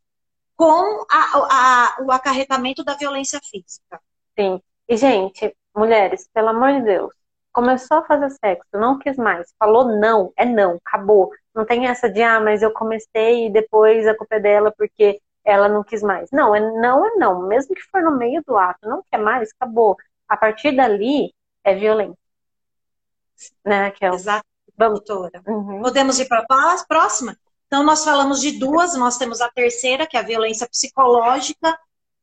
S2: com a, a, o acarretamento da violência física.
S1: Sim. E, gente, mulheres, pelo amor de Deus, começou a fazer sexo, não quis mais, falou não, é não, acabou. Não tem essa de, ah, mas eu comecei e depois a culpa é dela porque ela não quis mais. Não, é não, é não. Mesmo que for no meio do ato, não quer mais, acabou. A partir dali, é violência. Né, Raquel?
S2: Exato, Vamos. doutora. Uhum. Podemos ir para a próxima? Então, nós falamos de duas, nós temos a terceira, que é a violência psicológica,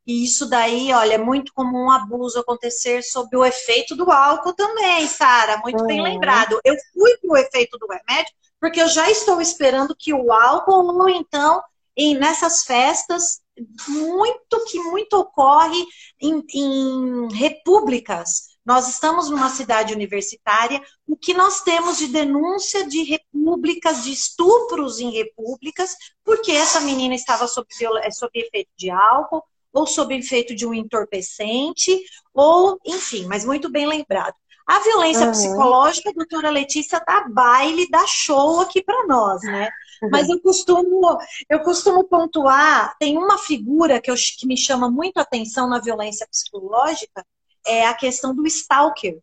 S2: e isso daí, olha, é muito comum um abuso acontecer sob o efeito do álcool também, Sara, muito uhum. bem lembrado. Eu fui para o efeito do remédio, porque eu já estou esperando que o álcool, ou então, em, nessas festas, muito que muito ocorre em, em repúblicas nós estamos numa cidade universitária, o que nós temos de denúncia de repúblicas, de estupros em repúblicas, porque essa menina estava sob, eh, sob efeito de álcool, ou sob efeito de um entorpecente, ou, enfim, mas muito bem lembrado. A violência uhum. psicológica, a doutora Letícia dá baile, dá show aqui para nós, né? Mas eu costumo, eu costumo pontuar, tem uma figura que, eu, que me chama muito a atenção na violência psicológica, é a questão do stalker.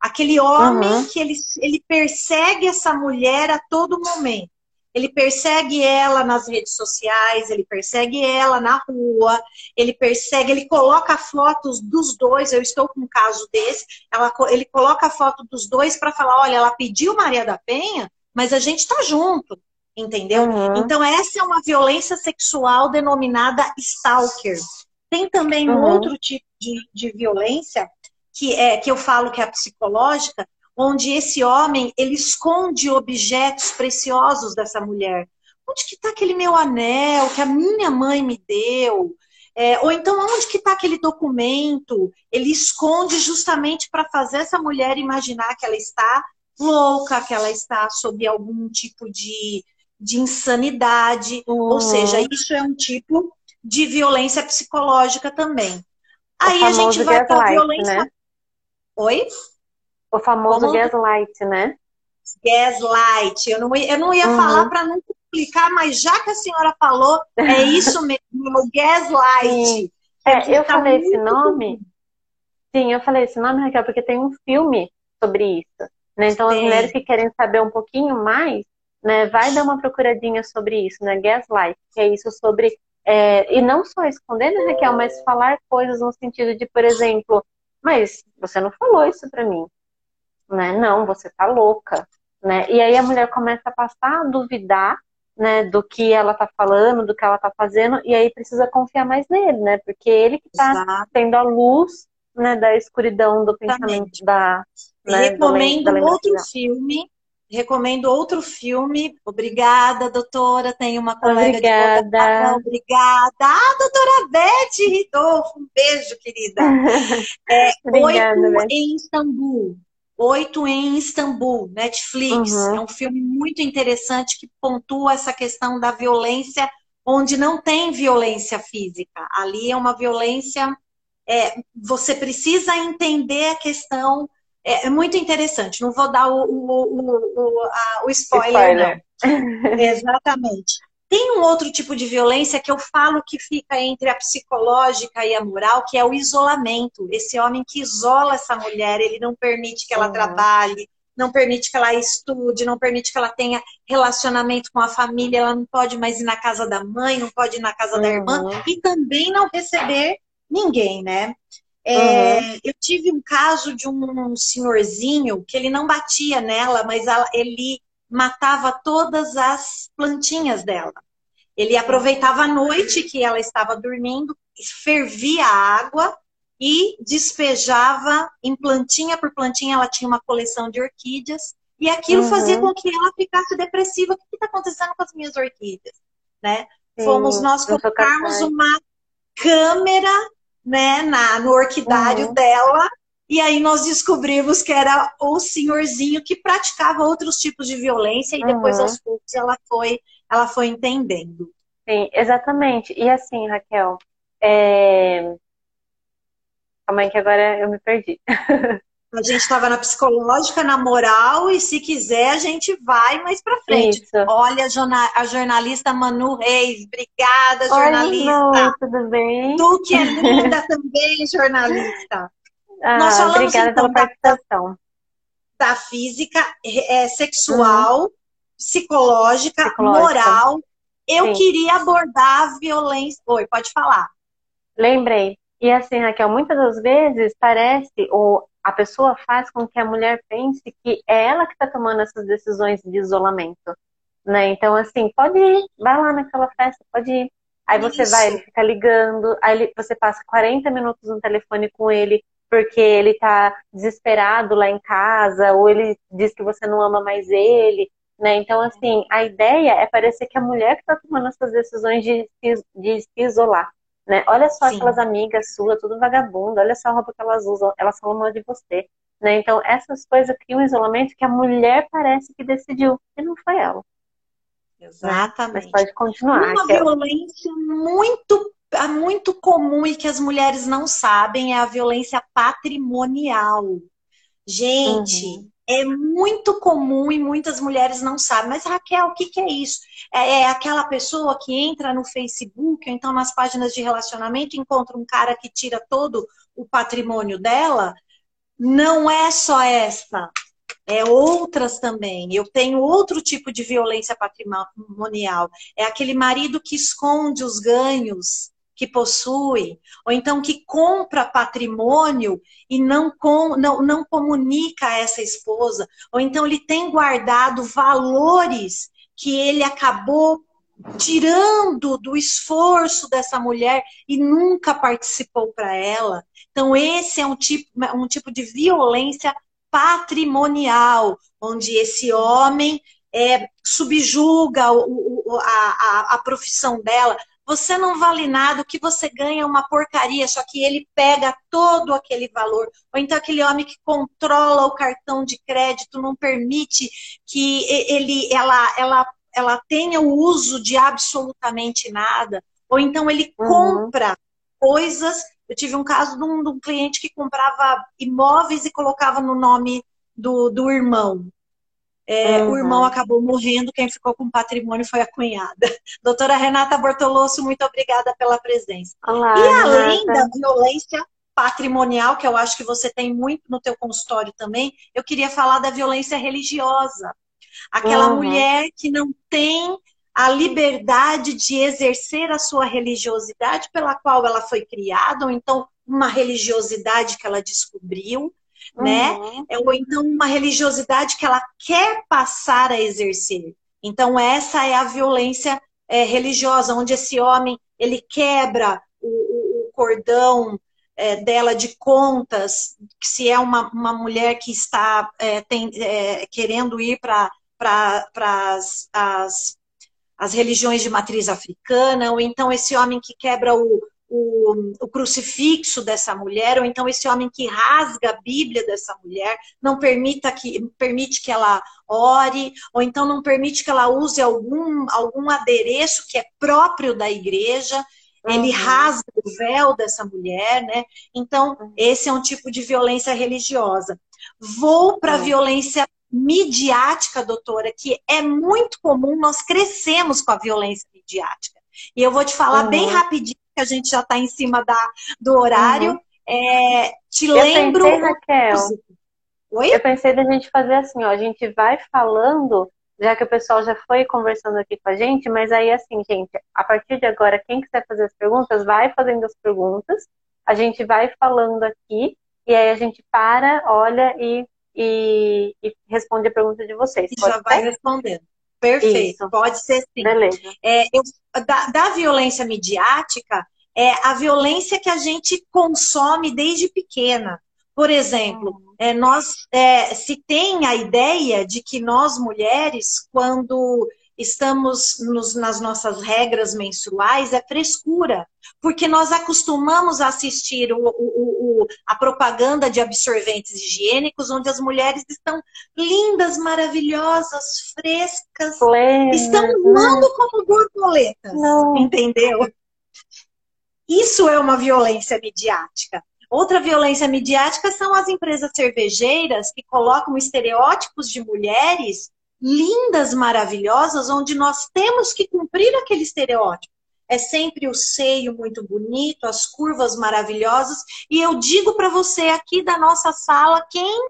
S2: Aquele homem uhum. que ele, ele persegue essa mulher a todo momento. Ele persegue ela nas redes sociais, ele persegue ela na rua, ele persegue, ele coloca fotos dos dois. Eu estou com um caso desse. Ela, ele coloca a foto dos dois para falar: olha, ela pediu Maria da Penha, mas a gente está junto, entendeu? Uhum. Então, essa é uma violência sexual denominada stalker. Tem também uhum. outro tipo de, de violência que é que eu falo que é a psicológica, onde esse homem ele esconde objetos preciosos dessa mulher. Onde que está aquele meu anel que a minha mãe me deu? É, ou então, onde que está aquele documento? Ele esconde justamente para fazer essa mulher imaginar que ela está louca, que ela está sob algum tipo de, de insanidade. Uhum. Ou seja, isso é um tipo de violência psicológica também. Aí a gente vai para a violência. Né? Oi?
S1: O famoso Como? gaslight, né?
S2: Gaslight. Eu não, eu não ia uhum. falar para não complicar, mas já que a senhora falou, é isso mesmo, o gaslight.
S1: É, eu tá falei esse nome. Sim, eu falei esse nome, Raquel, porque tem um filme sobre isso. Né? Então, Sim. as mulheres que querem saber um pouquinho mais, né, vai dar uma procuradinha sobre isso, né? Gaslight, que é isso sobre é, e não só esconder, né, Raquel, mas falar coisas no sentido de, por exemplo, mas você não falou isso para mim, né? Não, você tá louca, né? E aí a mulher começa a passar a duvidar, né, do que ela tá falando, do que ela tá fazendo, e aí precisa confiar mais nele, né? Porque ele que tá Exato. tendo a luz, né, da escuridão do pensamento da.
S2: Né, Recomendo da outro filme recomendo outro filme. Obrigada, doutora. Tem uma colega
S1: Obrigada. de
S2: Obrigada. Ah, doutora Beth Ridolfo. Um beijo, querida. É, Obrigada, Oito Beth. em Istambul. Oito em Istambul, Netflix. Uhum. É um filme muito interessante que pontua essa questão da violência, onde não tem violência física. Ali é uma violência. É, você precisa entender a questão é, é, muito interessante. Não vou dar o, o, o, a, o spoiler, spoiler. Exatamente. Tem um outro tipo de violência que eu falo que fica entre a psicológica e a moral, que é o isolamento. Esse homem que isola essa mulher, ele não permite que ela uhum. trabalhe, não permite que ela estude, não permite que ela tenha relacionamento com a família, ela não pode mais ir na casa da mãe, não pode ir na casa uhum. da irmã, uhum. e também não receber ninguém, né? É, uhum. Eu tive um caso de um senhorzinho que ele não batia nela, mas ela, ele matava todas as plantinhas dela. Ele aproveitava a noite que ela estava dormindo, fervia a água e despejava em plantinha por plantinha. Ela tinha uma coleção de orquídeas e aquilo uhum. fazia com que ela ficasse depressiva. O que está acontecendo com as minhas orquídeas? Né? Fomos nós colocarmos uma câmera né, na, no orquidário uhum. dela. E aí nós descobrimos que era o senhorzinho que praticava outros tipos de violência e depois uhum. aos poucos ela foi, ela foi entendendo.
S1: Sim, exatamente. E assim, Raquel, é... calma aí que agora eu me perdi.
S2: A gente estava na psicológica, na moral, e se quiser a gente vai mais para frente. Isso. Olha a jornalista Manu Reis, obrigada, jornalista.
S1: Oi, tudo bem?
S2: Tu que é linda também, jornalista.
S1: Ah, Nós falamos obrigada então, pela participação.
S2: Da, da física, é, sexual, uhum. psicológica, psicológica, moral eu Sim. queria abordar a violência. Oi, pode falar.
S1: Lembrei. E assim, Raquel, muitas das vezes parece, ou a pessoa faz com que a mulher pense que é ela que está tomando essas decisões de isolamento. Né? Então, assim, pode ir, vai lá naquela festa, pode ir. Aí você Isso. vai, ele fica ligando, aí você passa 40 minutos no telefone com ele, porque ele tá desesperado lá em casa, ou ele diz que você não ama mais ele, né? Então, assim, a ideia é parecer que a mulher que está tomando essas decisões de, de se isolar, né? Olha só Sim. aquelas amigas suas, tudo vagabundo, olha só a roupa que elas usam, elas falam mal de você, né? Então, essas coisas criam um isolamento que a mulher parece que decidiu, e não foi ela.
S2: Exatamente.
S1: Mas pode continuar.
S2: Uma é violência muito muito comum e que as mulheres não sabem é a violência patrimonial. Gente, uhum. É muito comum e muitas mulheres não sabem. Mas, Raquel, o que, que é isso? É, é, aquela pessoa que entra no Facebook, ou então nas páginas de relacionamento, encontra um cara que tira todo o patrimônio dela? Não é só essa é, outras também. Eu tenho outro tipo de violência patrimonial. É aquele marido que esconde os ganhos que possui, ou então que compra patrimônio e não, com, não, não comunica a essa esposa, ou então ele tem guardado valores que ele acabou tirando do esforço dessa mulher e nunca participou para ela. Então, esse é um tipo, um tipo de violência patrimonial, onde esse homem é, subjuga o, o, a, a, a profissão dela. Você não vale nada, o que você ganha é uma porcaria, só que ele pega todo aquele valor. Ou então aquele homem que controla o cartão de crédito, não permite que ele, ela, ela, ela tenha o uso de absolutamente nada. Ou então ele uhum. compra coisas eu tive um caso de um, de um cliente que comprava imóveis e colocava no nome do, do irmão. É, uhum. O irmão acabou morrendo, quem ficou com patrimônio foi a cunhada. Doutora Renata Bortolosso, muito obrigada pela presença.
S1: Olá,
S2: e além Renata. da violência patrimonial, que eu acho que você tem muito no teu consultório também, eu queria falar da violência religiosa. Aquela uhum. mulher que não tem a liberdade de exercer a sua religiosidade pela qual ela foi criada, ou então uma religiosidade que ela descobriu? Uhum. né? Ou então uma religiosidade que ela quer passar a exercer. Então essa é a violência é, religiosa, onde esse homem ele quebra o, o, cordão é, dela de contas, se é uma, uma mulher que está é, tem, é, querendo ir para as, as as religiões de matriz africana, ou então esse homem que quebra o, o, o, crucifixo dessa mulher, ou então esse homem que rasga a Bíblia dessa mulher, não permita que, permite que ela ore, ou então não permite que ela use algum, algum adereço que é próprio da igreja, uhum. ele rasga o véu dessa mulher, né? Então, uhum. esse é um tipo de violência religiosa. Vou para a uhum. violência midiática, doutora, que é muito comum, nós crescemos com a violência midiática. E eu vou te falar uhum. bem rapidinho, que a gente já está em cima da, do horário. Uhum. É, te eu lembro.
S1: Pensei, Raquel, Oi? Eu pensei da gente fazer assim, ó, a gente vai falando, já que o pessoal já foi conversando aqui com a gente, mas aí assim, gente, a partir de agora, quem quiser fazer as perguntas, vai fazendo as perguntas, a gente vai falando aqui, e aí a gente para, olha e e, e responde a pergunta de vocês.
S2: E já vai respondendo. Perfeito, Isso. pode ser sim.
S1: Beleza.
S2: É, eu, da, da violência midiática, é a violência que a gente consome desde pequena. Por exemplo, uhum. é, nós é, se tem a ideia de que nós mulheres, quando estamos nos, nas nossas regras menstruais é frescura, porque nós acostumamos a assistir o, o, o, a propaganda de absorventes higiênicos, onde as mulheres estão lindas, maravilhosas, frescas,
S1: Plena,
S2: estão voando como borboletas, não. entendeu? Isso é uma violência midiática. Outra violência midiática são as empresas cervejeiras que colocam estereótipos de mulheres lindas, maravilhosas, onde nós temos que cumprir aquele estereótipo. É sempre o seio muito bonito, as curvas maravilhosas. E eu digo para você aqui da nossa sala, quem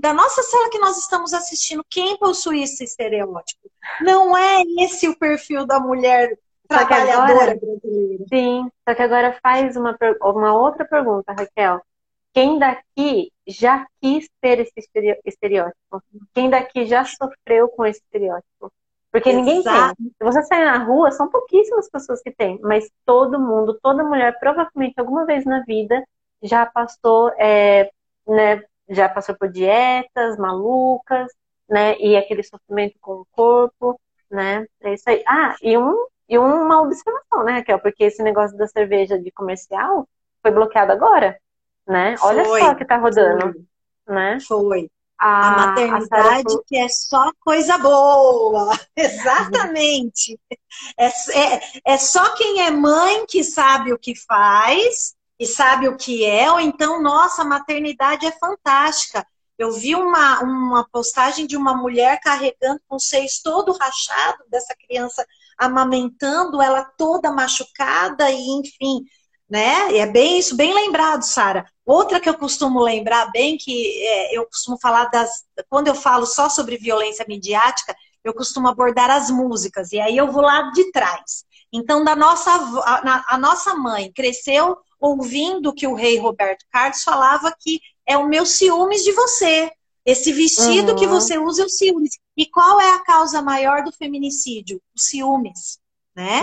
S2: da nossa cela que nós estamos assistindo, quem possui esse estereótipo? Não é esse o perfil da mulher trabalhadora agora, brasileira.
S1: Sim, só que agora faz uma, uma outra pergunta, Raquel. Quem daqui já quis ter esse estereótipo? Quem daqui já sofreu com esse estereótipo? Porque Exato. ninguém tem. Se você sair na rua, são pouquíssimas pessoas que têm, mas todo mundo, toda mulher, provavelmente alguma vez na vida, já passou, é, né, já passou por dietas malucas, né, e aquele sofrimento com o corpo, né, é isso aí. Ah, e, um, e uma observação, né, Raquel, porque esse negócio da cerveja de comercial foi bloqueado agora, né, olha foi, só que tá rodando,
S2: foi. né. Foi. A, a maternidade a que é só coisa boa. Exatamente. É, é, é só quem é mãe que sabe o que faz e sabe o que é, ou então, nossa, a maternidade é fantástica. Eu vi uma, uma postagem de uma mulher carregando com o seis todo rachado, dessa criança amamentando, ela toda machucada, e enfim, né? E é bem isso, bem lembrado, Sara. Outra que eu costumo lembrar bem, que é, eu costumo falar das. Quando eu falo só sobre violência midiática, eu costumo abordar as músicas, e aí eu vou lá de trás. Então, da nossa, a, a nossa mãe cresceu ouvindo que o rei Roberto Carlos falava que é o meu ciúmes de você. Esse vestido uhum. que você usa é o ciúmes. E qual é a causa maior do feminicídio? O ciúmes né?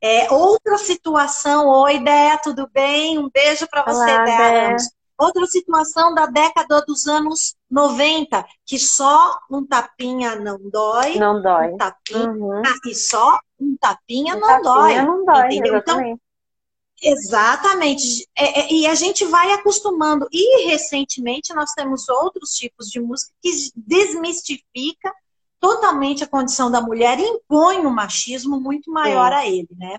S2: É, outra situação, oi Dé, tudo bem? Um beijo para você, Olá, Dé. Outra situação da década dos anos 90, que só um tapinha não dói.
S1: Não dói.
S2: Um tapinha, uhum. ah, e só um tapinha um não tapinha dói.
S1: não dói, entendeu? Então,
S2: exatamente. Então, exatamente. É, é, e a gente vai acostumando. E recentemente nós temos outros tipos de música que desmistifica totalmente a condição da mulher e impõe um machismo muito maior Sim. a ele, né?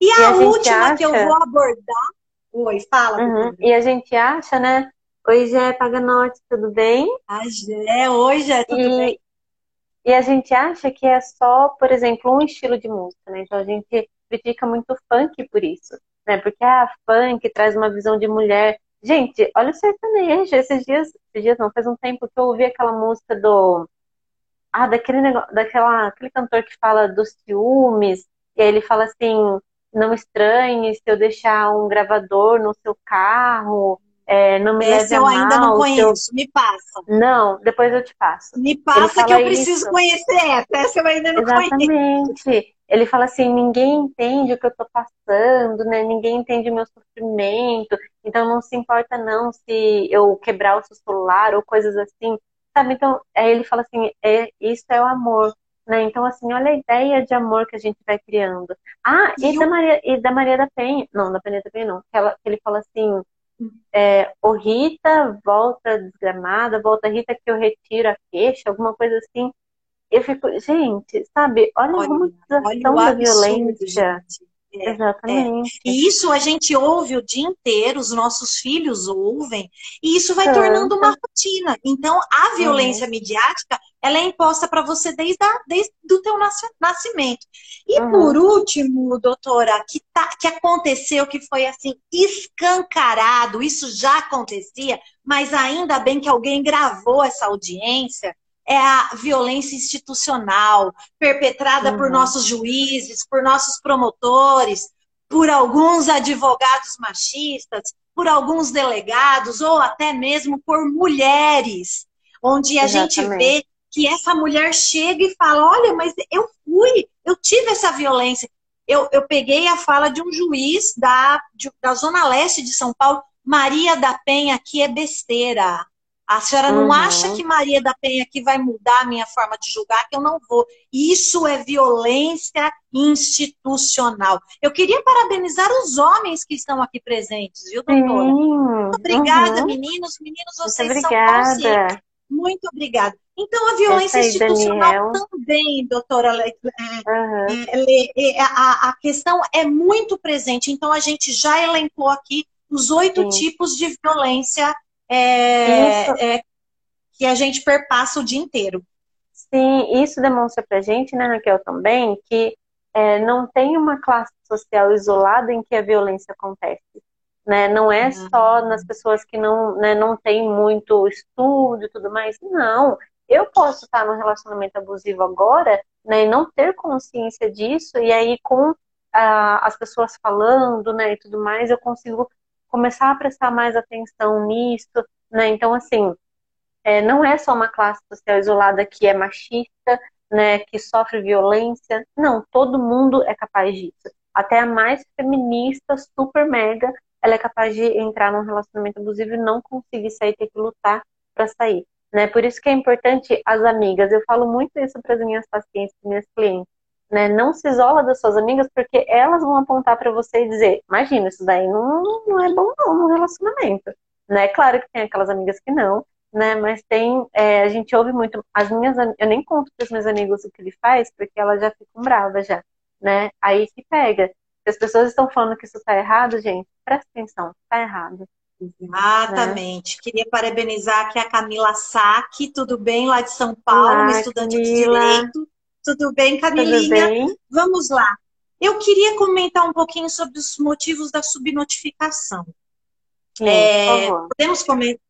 S2: E, e a, a última acha... que eu vou abordar. Oi, fala.
S1: Uhum. E a gente acha, né? Oi, Jé, Paganote, tudo bem?
S2: A Jé, oi, Jé, tudo e... bem?
S1: E a gente acha que é só, por exemplo, um estilo de música, né? Então a gente critica muito funk por isso, né? Porque a ah, funk traz uma visão de mulher. Gente, olha o sertanejo. Esses dias, esses dias não, faz um tempo que eu ouvi aquela música do ah, daquele negócio, daquela, aquele cantor que fala dos ciúmes, e aí ele fala assim, não estranhe se eu deixar um gravador no seu carro, é, não me Esse leve
S2: eu ainda
S1: não
S2: conheço, me passa.
S1: Não, depois eu te passo.
S2: Me passa que eu preciso isso. conhecer essa, essa eu ainda não
S1: Exatamente.
S2: conheço.
S1: Exatamente. Ele fala assim, ninguém entende o que eu tô passando, né? Ninguém entende o meu sofrimento, então não se importa não se eu quebrar o seu celular ou coisas assim. Sabe, então, aí ele fala assim, é, isso é o amor, né? Então, assim, olha a ideia de amor que a gente vai criando. Ah, e, e da, Maria, e da Maria da Penha, não, da Maria da Penha não, que, ela, que ele fala assim, é, o Rita volta desgramada, volta Rita que eu retiro a queixa, alguma coisa assim. Eu fico, gente, sabe, olha, olha a romantização da violência. Gente. É, Exatamente.
S2: É. E isso a gente ouve o dia inteiro, os nossos filhos ouvem, e isso vai tornando uma rotina. Então, a violência uhum. midiática, ela é imposta para você desde, a, desde o teu nascimento. E uhum. por último, doutora, que, tá, que aconteceu, que foi assim, escancarado, isso já acontecia, mas ainda bem que alguém gravou essa audiência, é a violência institucional perpetrada uhum. por nossos juízes, por nossos promotores, por alguns advogados machistas, por alguns delegados ou até mesmo por mulheres, onde a Exatamente. gente vê que essa mulher chega e fala: Olha, mas eu fui, eu tive essa violência. Eu, eu peguei a fala de um juiz da, de, da Zona Leste de São Paulo, Maria da Penha, que é besteira. A senhora não uhum. acha que Maria da Penha aqui vai mudar a minha forma de julgar, que eu não vou. Isso é violência institucional. Eu queria parabenizar os homens que estão aqui presentes, viu, doutora? Muito obrigada, uhum. meninos. Meninos, vocês
S1: Muito são conscientes.
S2: Muito obrigada. Então, a violência aí, institucional Daniel. também, doutora, uhum. é, a, a questão é muito presente. Então, a gente já elencou aqui os oito tipos de violência é, é, que a gente perpassa o dia inteiro.
S1: Sim, isso demonstra pra gente, né, Raquel, também, que é, não tem uma classe social isolada em que a violência acontece. né? Não é só nas pessoas que não, né, não têm muito estudo e tudo mais. Não. Eu posso estar num relacionamento abusivo agora, né, e não ter consciência disso, e aí com ah, as pessoas falando, né, e tudo mais, eu consigo começar a prestar mais atenção nisso, né? Então, assim, é, não é só uma classe social isolada que é machista, né, que sofre violência. Não, todo mundo é capaz disso. Até a mais feminista, super mega, ela é capaz de entrar num relacionamento abusivo e não conseguir sair, ter que lutar para sair. Né? Por isso que é importante as amigas. Eu falo muito isso para as minhas pacientes, minhas clientes. Né? Não se isola das suas amigas, porque elas vão apontar para você e dizer: imagina, isso daí não, não é bom não no relacionamento. Né? Claro que tem aquelas amigas que não, né? Mas tem, é, a gente ouve muito. As minhas, eu nem conto para os meus amigos o que ele faz, porque elas já ficam bravas já, né? Aí se pega. Se as pessoas estão falando que isso está errado, gente, presta atenção, está errado.
S2: Exatamente. Né? Queria parabenizar aqui a Camila Saque, tudo bem, lá de São Paulo, Olá, estudante Camila. de Direito. Tudo bem, Camilinha? Tudo bem? Vamos lá. Eu queria comentar um pouquinho sobre os motivos da subnotificação. Sim, é, podemos,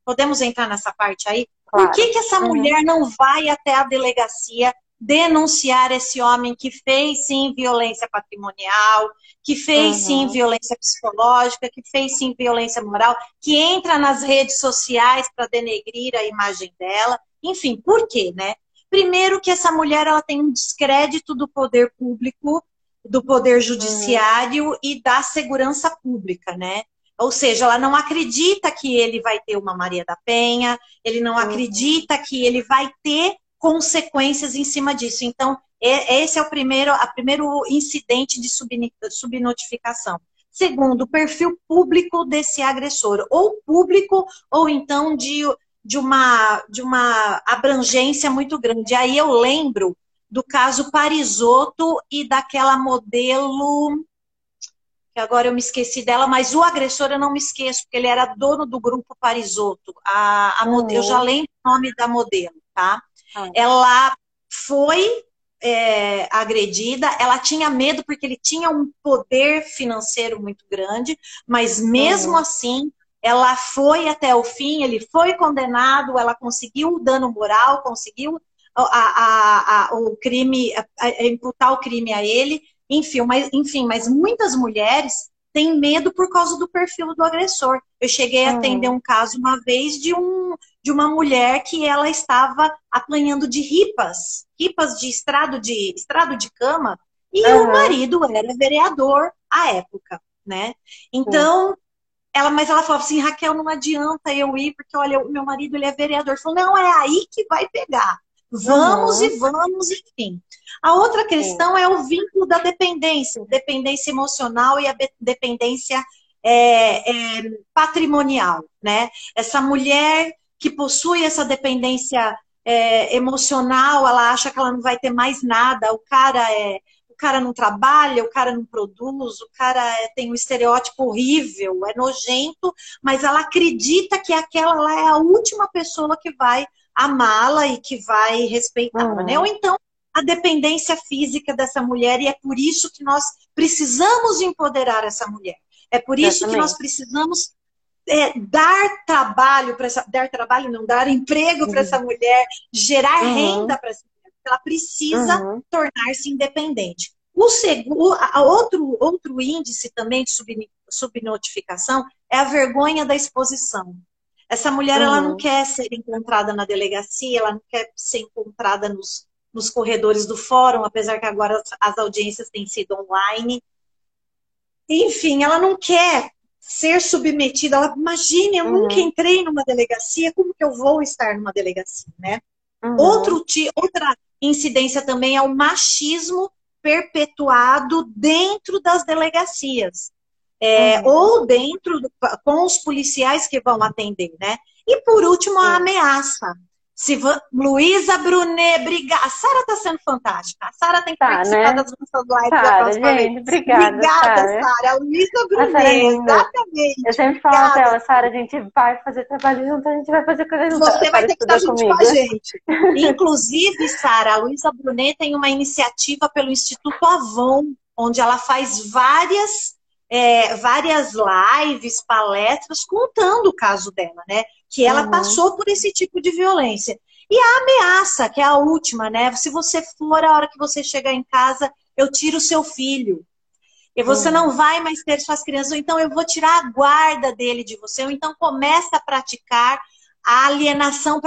S2: podemos entrar nessa parte aí? Claro. Por que, que essa uhum. mulher não vai até a delegacia denunciar esse homem que fez sim violência patrimonial, que fez uhum. sim violência psicológica, que fez sim violência moral, que entra nas redes sociais para denegrir a imagem dela? Enfim, por quê, né? Primeiro que essa mulher ela tem um descrédito do poder público, do poder judiciário uhum. e da segurança pública, né? Ou seja, ela não acredita que ele vai ter uma Maria da Penha, ele não uhum. acredita que ele vai ter consequências em cima disso. Então, esse é o primeiro, a primeiro incidente de subnotificação. Segundo, o perfil público desse agressor, ou público, ou então de, de, uma, de uma abrangência muito grande. Aí eu lembro do caso Parisotto e daquela modelo que agora eu me esqueci dela, mas o agressor eu não me esqueço, porque ele era dono do grupo Parisotto. A, a uhum. Eu já lembro o nome da modelo, tá? Uhum. Ela foi é, agredida, ela tinha medo porque ele tinha um poder financeiro muito grande, mas mesmo uhum. assim ela foi até o fim, ele foi condenado, ela conseguiu o dano moral, conseguiu a, a, a, o crime, imputar o crime a ele, enfim, mas, enfim, mas muitas mulheres têm medo por causa do perfil do agressor. Eu cheguei a hum. atender um caso uma vez de, um, de uma mulher que ela estava apanhando de ripas, ripas de estrado de, estrado de cama, e uhum. o marido era vereador à época, né? Então, uhum. Ela, mas ela falava assim, Raquel, não adianta eu ir, porque olha, o meu marido ele é vereador. Falou, não, é aí que vai pegar. Vamos uhum. e vamos, enfim. A outra questão é o vínculo da dependência, dependência emocional e a dependência é, é, patrimonial, né? Essa mulher que possui essa dependência é, emocional, ela acha que ela não vai ter mais nada, o cara é o cara não trabalha, o cara não produz, o cara é, tem um estereótipo horrível, é nojento, mas ela acredita que aquela lá é a última pessoa que vai amá-la e que vai respeitá-la, uhum. né? Ou então a dependência física dessa mulher e é por isso que nós precisamos empoderar essa mulher. É por isso que nós precisamos é, dar trabalho para essa, dar trabalho não, dar emprego uhum. para essa mulher, gerar uhum. renda para essa mulher. Ela precisa uhum. tornar-se independente. O segundo, outro, outro índice também de sub, subnotificação é a vergonha da exposição. Essa mulher, ela não uhum. quer ser encontrada na delegacia, ela não quer ser encontrada nos, nos corredores do fórum, apesar que agora as, as audiências têm sido online. Enfim, ela não quer ser submetida. Ela, imagine, eu uhum. nunca entrei numa delegacia, como que eu vou estar numa delegacia, né? Uhum. Outro, outra incidência também é o machismo perpetuado dentro das delegacias é, uhum. ou dentro do, com os policiais que vão atender, né? E por último, a ameaça. Se Luísa Brunet, obrigada. A Sara está sendo fantástica. A Sara tem que tá, participar né? das nossas lives Sarah, da próxima gente,
S1: Obrigada,
S2: obrigada Sara. Luísa Brunet,
S1: é exatamente. Eu sempre falo para ela, Sara, a gente vai fazer trabalho junto, a gente vai fazer coisa junto.
S2: Você vai ter que estar junto comigo. com a gente. Inclusive, Sara, a Luísa Brunet tem uma iniciativa pelo Instituto Avon, onde ela faz várias é, várias lives, palestras contando o caso dela, né? Que ela uhum. passou por esse tipo de violência. E a ameaça, que é a última, né? Se você for a hora que você chegar em casa, eu tiro o seu filho. E você uhum. não vai mais ter suas crianças, ou então eu vou tirar a guarda dele de você, ou então começa a praticar a alienação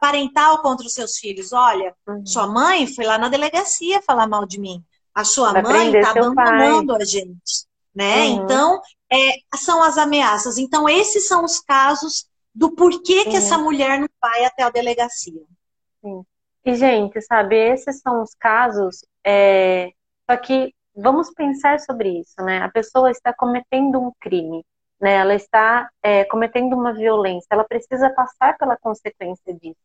S2: parental contra os seus filhos. Olha, uhum. sua mãe foi lá na delegacia falar mal de mim. A sua Vai mãe está abandonando pai. a gente. Né? Uhum. Então, é, são as ameaças. Então, esses são os casos do porquê que essa mulher não vai até a delegacia.
S1: Sim. E, gente, sabe, esses são os casos. É... Só que vamos pensar sobre isso, né? A pessoa está cometendo um crime né? Ela está é, cometendo uma violência, ela precisa passar pela consequência disso,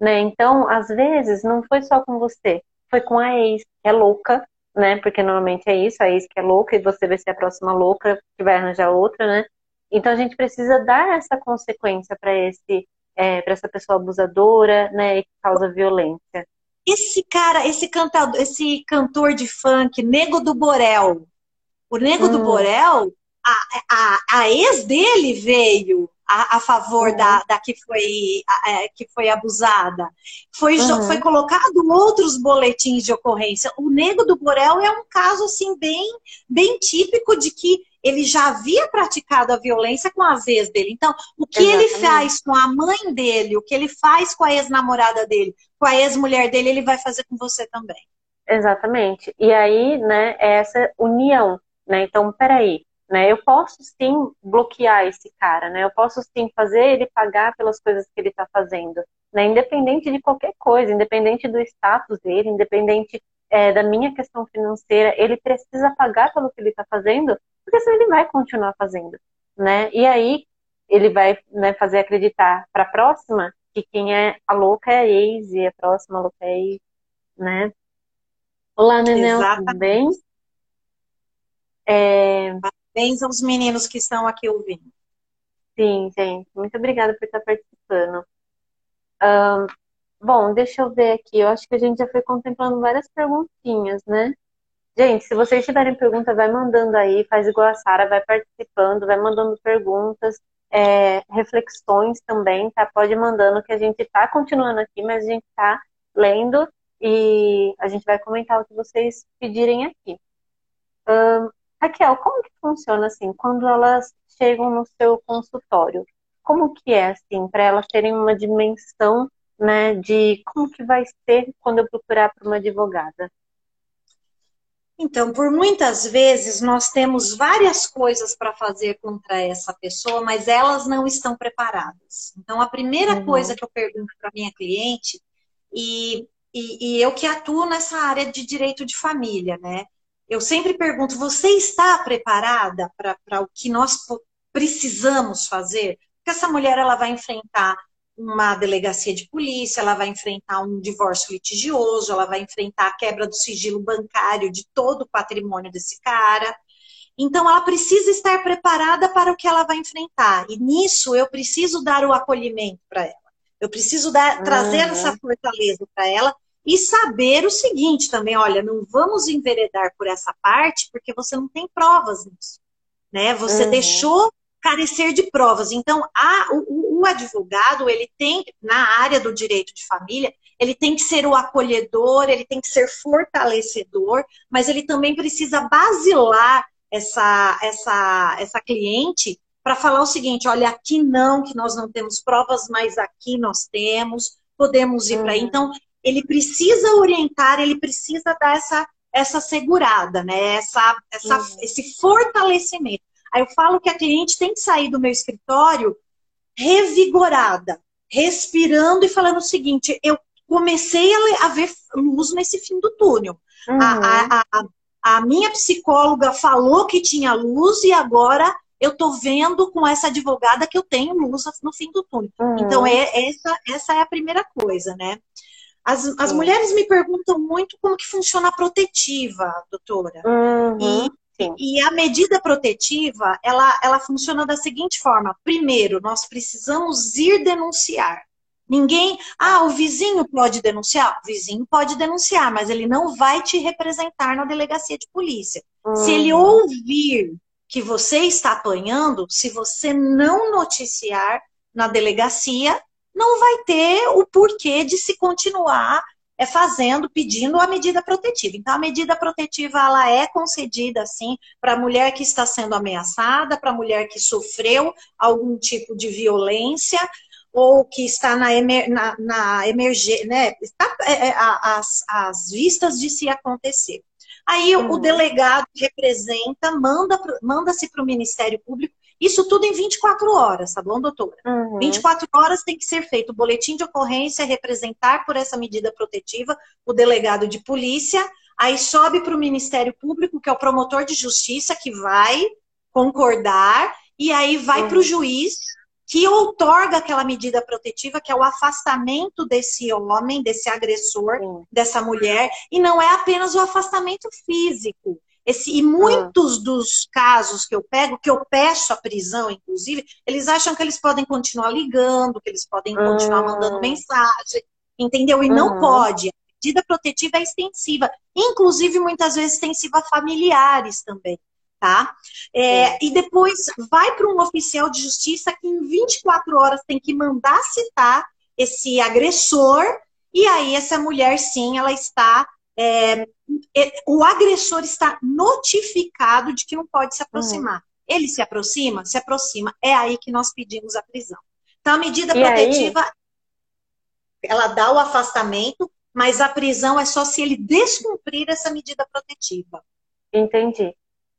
S1: né? Então, às vezes, não foi só com você, foi com a ex, que é louca, né? Porque normalmente é isso, a ex que é louca e você vai ser a próxima louca que vai arranjar outra, né? Então, a gente precisa dar essa consequência para esse é, para essa pessoa abusadora, né, e que causa violência.
S2: Esse cara, esse cantador, esse cantor de funk, Nego do Borel, o Nego hum. do Borel, a, a, a ex dele veio a, a favor da, da que, foi, a, é, que foi abusada. Foi, uhum. foi colocado outros boletins de ocorrência. O Nego do Borel é um caso assim bem, bem típico de que ele já havia praticado a violência com a vez dele. Então, o que Exatamente. ele faz com a mãe dele, o que ele faz com a ex-namorada dele, com a ex-mulher dele, ele vai fazer com você também.
S1: Exatamente. E aí, né, é essa união, né? Então, peraí, né? Eu posso sim bloquear esse cara, né? Eu posso sim fazer ele pagar pelas coisas que ele está fazendo, né? Independente de qualquer coisa, independente do status dele, independente é, da minha questão financeira, ele precisa pagar pelo que ele está fazendo, porque senão ele vai continuar fazendo, né? E aí ele vai né, fazer acreditar para a próxima que quem é a louca é a ex e a próxima louca é a ex, né? Olá, Nenel, tudo bem?
S2: É... Parabéns aos meninos que estão aqui ouvindo.
S1: Sim, gente. Muito obrigada por estar participando. Um, bom, deixa eu ver aqui. Eu acho que a gente já foi contemplando várias perguntinhas, né? Gente, se vocês tiverem pergunta, vai mandando aí, faz igual a Sara, vai participando, vai mandando perguntas, é, reflexões também, tá? Pode mandando que a gente tá continuando aqui, mas a gente tá lendo e a gente vai comentar o que vocês pedirem aqui. Um, Raquel, como que funciona assim, quando elas chegam no seu consultório? Como que é assim, para elas terem uma dimensão, né, de como que vai ser quando eu procurar para uma advogada?
S2: Então, por muitas vezes nós temos várias coisas para fazer contra essa pessoa, mas elas não estão preparadas. Então, a primeira uhum. coisa que eu pergunto para minha cliente, e, e, e eu que atuo nessa área de direito de família, né? eu sempre pergunto: você está preparada para o que nós precisamos fazer? Porque essa mulher ela vai enfrentar uma delegacia de polícia, ela vai enfrentar um divórcio litigioso, ela vai enfrentar a quebra do sigilo bancário de todo o patrimônio desse cara. Então, ela precisa estar preparada para o que ela vai enfrentar. E nisso, eu preciso dar o acolhimento para ela. Eu preciso dar, trazer uhum. essa fortaleza para ela e saber o seguinte também, olha, não vamos enveredar por essa parte porque você não tem provas nisso, né? Você uhum. deixou carecer de provas. Então, a, o, o, advogado, ele tem, na área do direito de família, ele tem que ser o acolhedor, ele tem que ser fortalecedor, mas ele também precisa basilar essa, essa, essa cliente para falar o seguinte: olha, aqui não, que nós não temos provas, mas aqui nós temos, podemos ir uhum. para aí. Então, ele precisa orientar, ele precisa dar essa, essa segurada, né? Essa, essa, uhum. Esse fortalecimento. Aí eu falo que a cliente tem que sair do meu escritório revigorada, respirando e falando o seguinte: eu comecei a, ver luz nesse fim do túnel. Uhum. A, a, a, minha psicóloga falou que tinha luz e agora eu tô vendo com essa advogada que eu tenho luz no fim do túnel. Uhum. Então, é, essa, essa é a primeira coisa, né? As, as mulheres me perguntam muito como que funciona a protetiva, doutora. Uhum, e, e, a medida protetiva, ela, ela funciona da seguinte forma. Primeiro, nós precisamos ir denunciar. Ninguém, ah, o vizinho pode denunciar? O vizinho pode denunciar, mas ele não vai te representar na delegacia de polícia. Uhum. Se ele ouvir que você está apanhando, se você não noticiar na delegacia, não vai ter o porquê de se continuar é fazendo, pedindo a medida protetiva. Então, a medida protetiva ela é concedida assim para a mulher que está sendo ameaçada, para a mulher que sofreu algum tipo de violência ou que está na, emer, na, na emergência, né? Está é, é, as, as vistas de se acontecer. Aí uhum. o delegado representa, manda manda-se para o Ministério Público isso tudo em 24 horas, tá bom, doutora? Uhum. 24 horas tem que ser feito o boletim de ocorrência, representar por essa medida protetiva o delegado de polícia, aí sobe para o Ministério Público, que é o promotor de justiça, que vai concordar, e aí vai uhum. para o juiz, que outorga aquela medida protetiva, que é o afastamento desse homem, desse agressor, uhum. dessa mulher, e não é apenas o afastamento físico. Esse, e muitos ah. dos casos que eu pego, que eu peço a prisão, inclusive, eles acham que eles podem continuar ligando, que eles podem continuar mandando ah. mensagem, entendeu? E não pode. A medida protetiva é extensiva, inclusive muitas vezes extensiva a familiares também, tá? É, e depois vai para um oficial de justiça que em 24 horas tem que mandar citar esse agressor, e aí essa mulher, sim, ela está é, o agressor está notificado de que não pode se aproximar. Uhum. Ele se aproxima? Se aproxima. É aí que nós pedimos a prisão. Então, a medida e protetiva, aí? ela dá o afastamento, mas a prisão é só se ele descumprir essa medida protetiva.
S1: Entendi.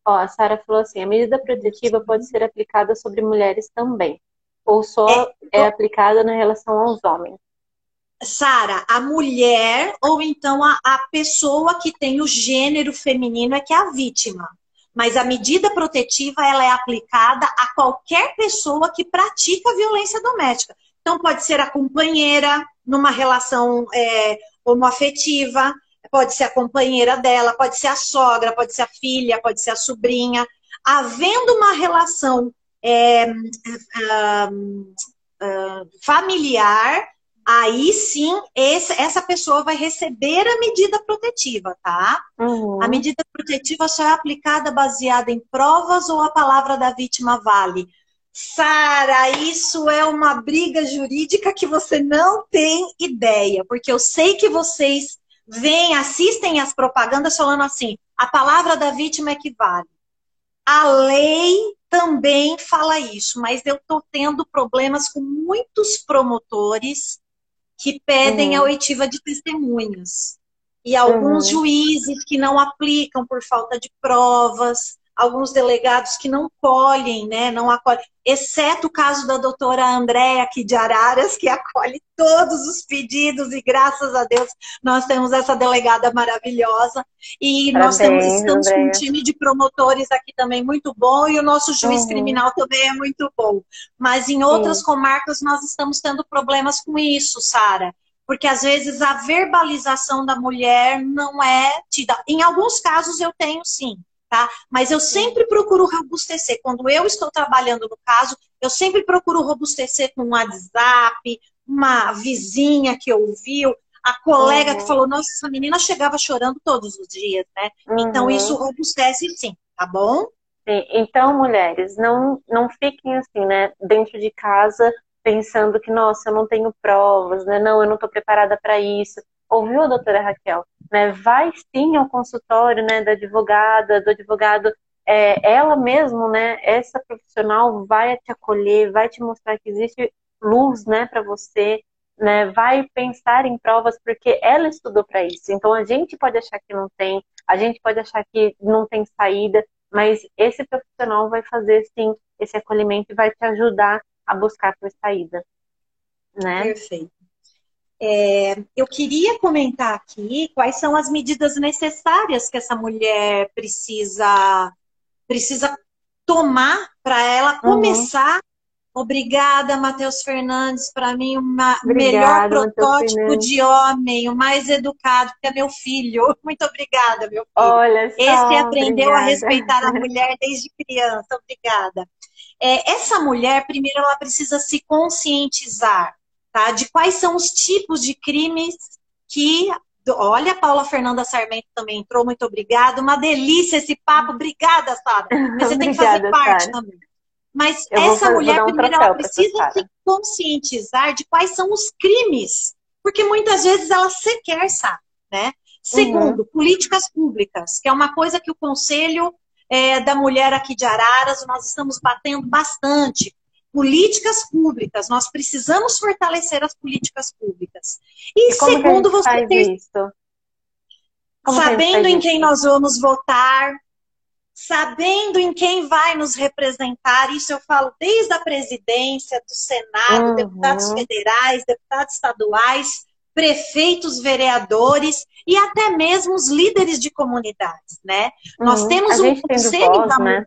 S1: Ó, a Sara falou assim: a medida protetiva pode ser aplicada sobre mulheres também, ou só é, é aplicada na relação aos homens.
S2: Sara, a mulher ou então a, a pessoa que tem o gênero feminino é que é a vítima. Mas a medida protetiva ela é aplicada a qualquer pessoa que pratica violência doméstica. Então pode ser a companheira numa relação é, homoafetiva, pode ser a companheira dela, pode ser a sogra, pode ser a filha, pode ser a sobrinha. Havendo uma relação é, é, é familiar, aí sim esse, essa pessoa vai receber a medida protetiva, tá? Uhum. A medida protetiva só é aplicada baseada em provas ou a palavra da vítima vale. Sara, isso é uma briga jurídica que você não tem ideia, porque eu sei que vocês vêm, assistem as propagandas falando assim: a palavra da vítima é que vale. A lei também fala isso, mas eu estou tendo problemas com muitos promotores que pedem uhum. a oitiva de testemunhas. E alguns uhum. juízes que não aplicam por falta de provas, alguns delegados que não colhem, né, não acolhem, exceto o caso da doutora Andréa aqui de Araras, que acolhe todos os pedidos e graças a Deus nós temos essa delegada maravilhosa e Parabéns, nós temos, estamos com um time de promotores aqui também muito bom e o nosso juiz uhum. criminal também é muito bom. Mas em outras Sim. comarcas nós estamos tendo problemas com isso, Sara porque às vezes a verbalização da mulher não é tida. Em alguns casos eu tenho sim, tá? Mas eu sempre procuro robustecer. Quando eu estou trabalhando no caso, eu sempre procuro robustecer com um WhatsApp, uma vizinha que ouviu, a colega uhum. que falou, nossa, essa menina chegava chorando todos os dias, né? Então, uhum. Então isso robustece sim, tá bom?
S1: Sim. Então, mulheres, não, não fiquem assim, né, dentro de casa pensando que, nossa, eu não tenho provas, né? Não, eu não estou preparada para isso. Ouviu, doutora Raquel? né, vai sim ao consultório né, da advogada, do advogado, é, ela mesmo, né, essa profissional vai te acolher, vai te mostrar que existe luz né, para você, né, vai pensar em provas porque ela estudou para isso. Então a gente pode achar que não tem, a gente pode achar que não tem saída, mas esse profissional vai fazer sim esse acolhimento e vai te ajudar a buscar a saída. Né?
S2: Perfeito. É, eu queria comentar aqui quais são as medidas necessárias que essa mulher precisa, precisa tomar para ela uhum. começar. Uhum. Obrigada, Matheus Fernandes, para mim o melhor protótipo de homem, o mais educado, que é meu filho. Muito obrigada, meu filho.
S1: Olha só,
S2: Esse aprendeu obrigada. a respeitar a mulher desde criança. Obrigada. É, essa mulher, primeiro, ela precisa se conscientizar tá? De quais são os tipos de crimes que Olha, a Paula Fernanda Sarmento também entrou, muito obrigada. Uma delícia esse papo. Obrigada, Sara. Você tem que fazer parte também. Mas eu essa mulher, um primeiro, ela precisa se conscientizar de quais são os crimes. Porque muitas vezes ela sequer sabe, né? Segundo, uhum. políticas públicas, que é uma coisa que o Conselho é, da Mulher aqui de Araras, nós estamos batendo bastante. Políticas públicas, nós precisamos fortalecer as políticas públicas. E, e segundo, você ter... sabendo em quem nós vamos votar, sabendo em quem vai nos representar, isso eu falo desde a presidência, do Senado, uhum. deputados federais, deputados estaduais, prefeitos, vereadores e até mesmo os líderes de comunidades, né? Uhum. Nós temos um conselho voz, da né?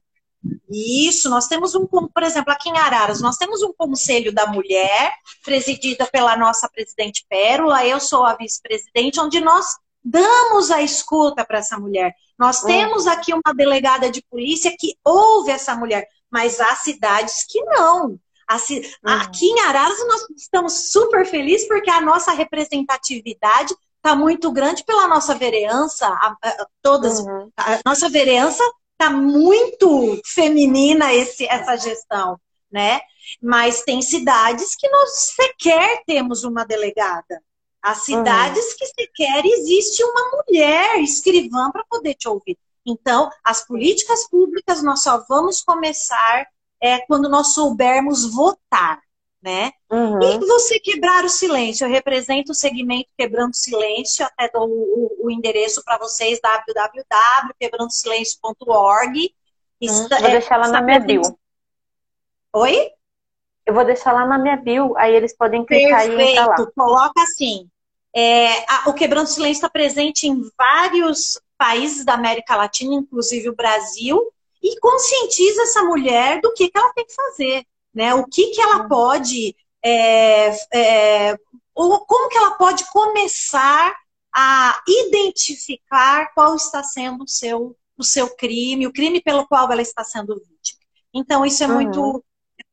S2: Isso, nós temos um, por exemplo, aqui em Araras, nós temos um conselho da mulher, presidida pela nossa presidente Pérola, eu sou a vice-presidente, onde nós damos a escuta para essa mulher. Nós hum. temos aqui uma delegada de polícia que ouve essa mulher, mas há cidades que não. Hum. Aqui em Araras nós estamos super felizes porque a nossa representatividade está muito grande pela nossa vereança, a, a, todas, uhum. a nossa vereança está muito feminina esse, essa gestão, né? Mas tem cidades que nós sequer temos uma delegada. Há cidades uhum. que sequer existe uma mulher escrivã para poder te ouvir. Então, as políticas públicas nós só vamos começar é, quando nós soubermos votar, né? Uhum. E você quebrar o silêncio. Eu represento o segmento Quebrando Silêncio, até dou o, o, endereço para vocês, www.quebrandosilencio.org.
S1: Uhum. Vou deixar lá na minha bio.
S2: Oi?
S1: Eu vou deixar lá na minha bio, aí eles podem clicar
S2: Perfeito.
S1: e entrar lá.
S2: Coloca assim, é, a, o Quebrando Silêncio está presente em vários países da América Latina, inclusive o Brasil, e conscientiza essa mulher do que, que ela tem que fazer, né? O que, que ela pode, é, é, como que ela pode começar a identificar qual está sendo o seu, o seu crime, o crime pelo qual ela está sendo vítima. Então, isso é uhum. muito,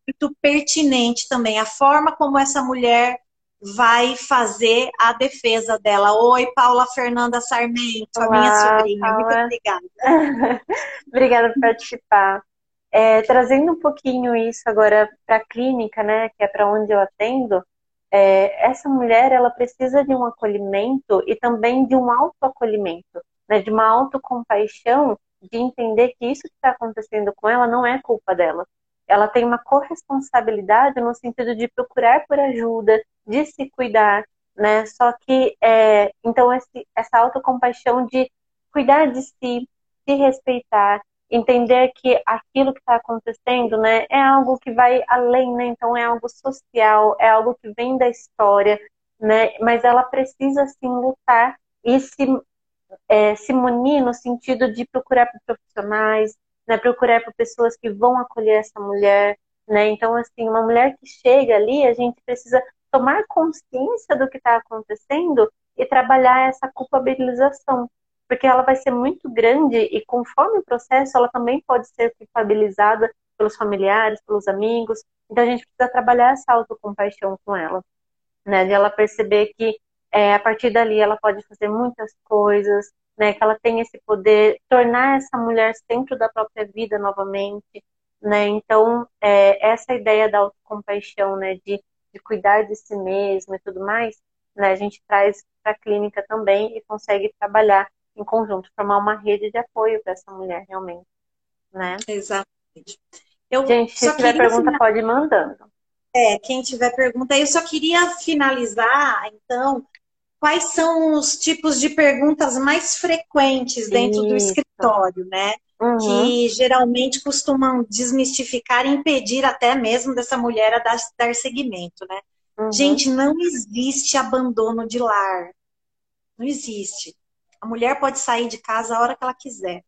S2: muito pertinente também, a forma como essa mulher vai fazer a defesa dela. Oi, Paula Fernanda Sarmento, Olá, a minha sobrinha. Paula. Muito obrigada.
S1: obrigada por participar. É, trazendo um pouquinho isso agora para a clínica, né, que é para onde eu atendo, é, essa mulher ela precisa de um acolhimento e também de um autoacolhimento, né, de uma autocompaixão, de entender que isso que está acontecendo com ela não é culpa dela. Ela tem uma corresponsabilidade no sentido de procurar por ajuda, de se cuidar, né? Só que, é, então, esse, essa autocompaixão de cuidar de si, se respeitar, entender que aquilo que está acontecendo, né, é algo que vai além, né? Então, é algo social, é algo que vem da história, né? Mas ela precisa, sim, lutar e se, é, se munir no sentido de procurar por profissionais, né? Procurar por pessoas que vão acolher essa mulher, né? Então, assim, uma mulher que chega ali, a gente precisa tomar consciência do que está acontecendo e trabalhar essa culpabilização, porque ela vai ser muito grande e conforme o processo ela também pode ser culpabilizada pelos familiares, pelos amigos. Então a gente precisa trabalhar essa autocompaixão com ela, né? De ela perceber que é, a partir dali ela pode fazer muitas coisas, né? Que ela tem esse poder, tornar essa mulher centro da própria vida novamente, né? Então é, essa ideia da autocompaixão, né? De de cuidar de si mesmo e tudo mais, né, a gente traz para a clínica também e consegue trabalhar em conjunto, formar uma rede de apoio para essa mulher realmente, né?
S2: Exatamente.
S1: Eu gente, se tiver pergunta, pode ir mandando.
S2: É, quem tiver pergunta, eu só queria finalizar, então, quais são os tipos de perguntas mais frequentes dentro Isso. do escritório, né? Uhum. Que geralmente costumam desmistificar e impedir até mesmo dessa mulher a dar, dar seguimento, né? Uhum. Gente, não existe abandono de lar. Não existe. A mulher pode sair de casa a hora que ela quiser.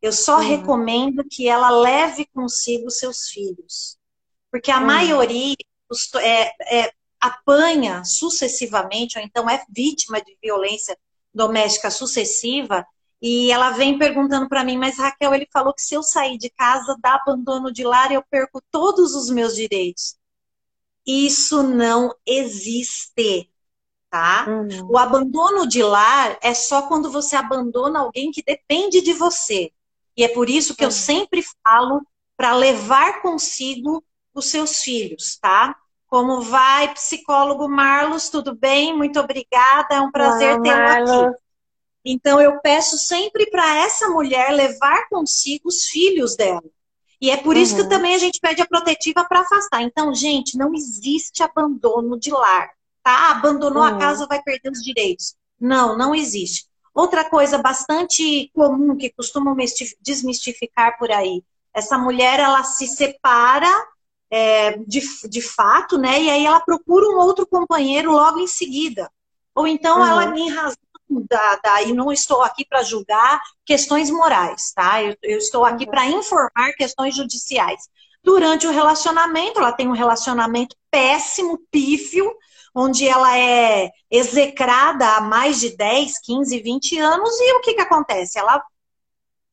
S2: Eu só uhum. recomendo que ela leve consigo seus filhos. Porque a uhum. maioria é, é, apanha sucessivamente, ou então é vítima de violência doméstica sucessiva, e ela vem perguntando para mim, mas Raquel, ele falou que se eu sair de casa, dá abandono de lar, eu perco todos os meus direitos. Isso não existe, tá? Uhum. O abandono de lar é só quando você abandona alguém que depende de você. E é por isso que uhum. eu sempre falo para levar consigo os seus filhos, tá? Como vai, psicólogo Marlos? Tudo bem? Muito obrigada. É um prazer tê-lo aqui. Então, eu peço sempre para essa mulher levar consigo os filhos dela. E é por isso que uhum. também a gente pede a protetiva para afastar. Então, gente, não existe abandono de lar, tá? Abandonou uhum. a casa, vai perder os direitos. Não, não existe. Outra coisa bastante comum que costumam desmistificar por aí. Essa mulher, ela se separa é, de, de fato, né? E aí ela procura um outro companheiro logo em seguida. Ou então uhum. ela, em razão da, da, e não estou aqui para julgar questões morais, tá? Eu, eu estou aqui uhum. para informar questões judiciais. Durante o relacionamento, ela tem um relacionamento péssimo, pífio, onde ela é execrada há mais de 10, 15, 20 anos, e o que, que acontece? Ela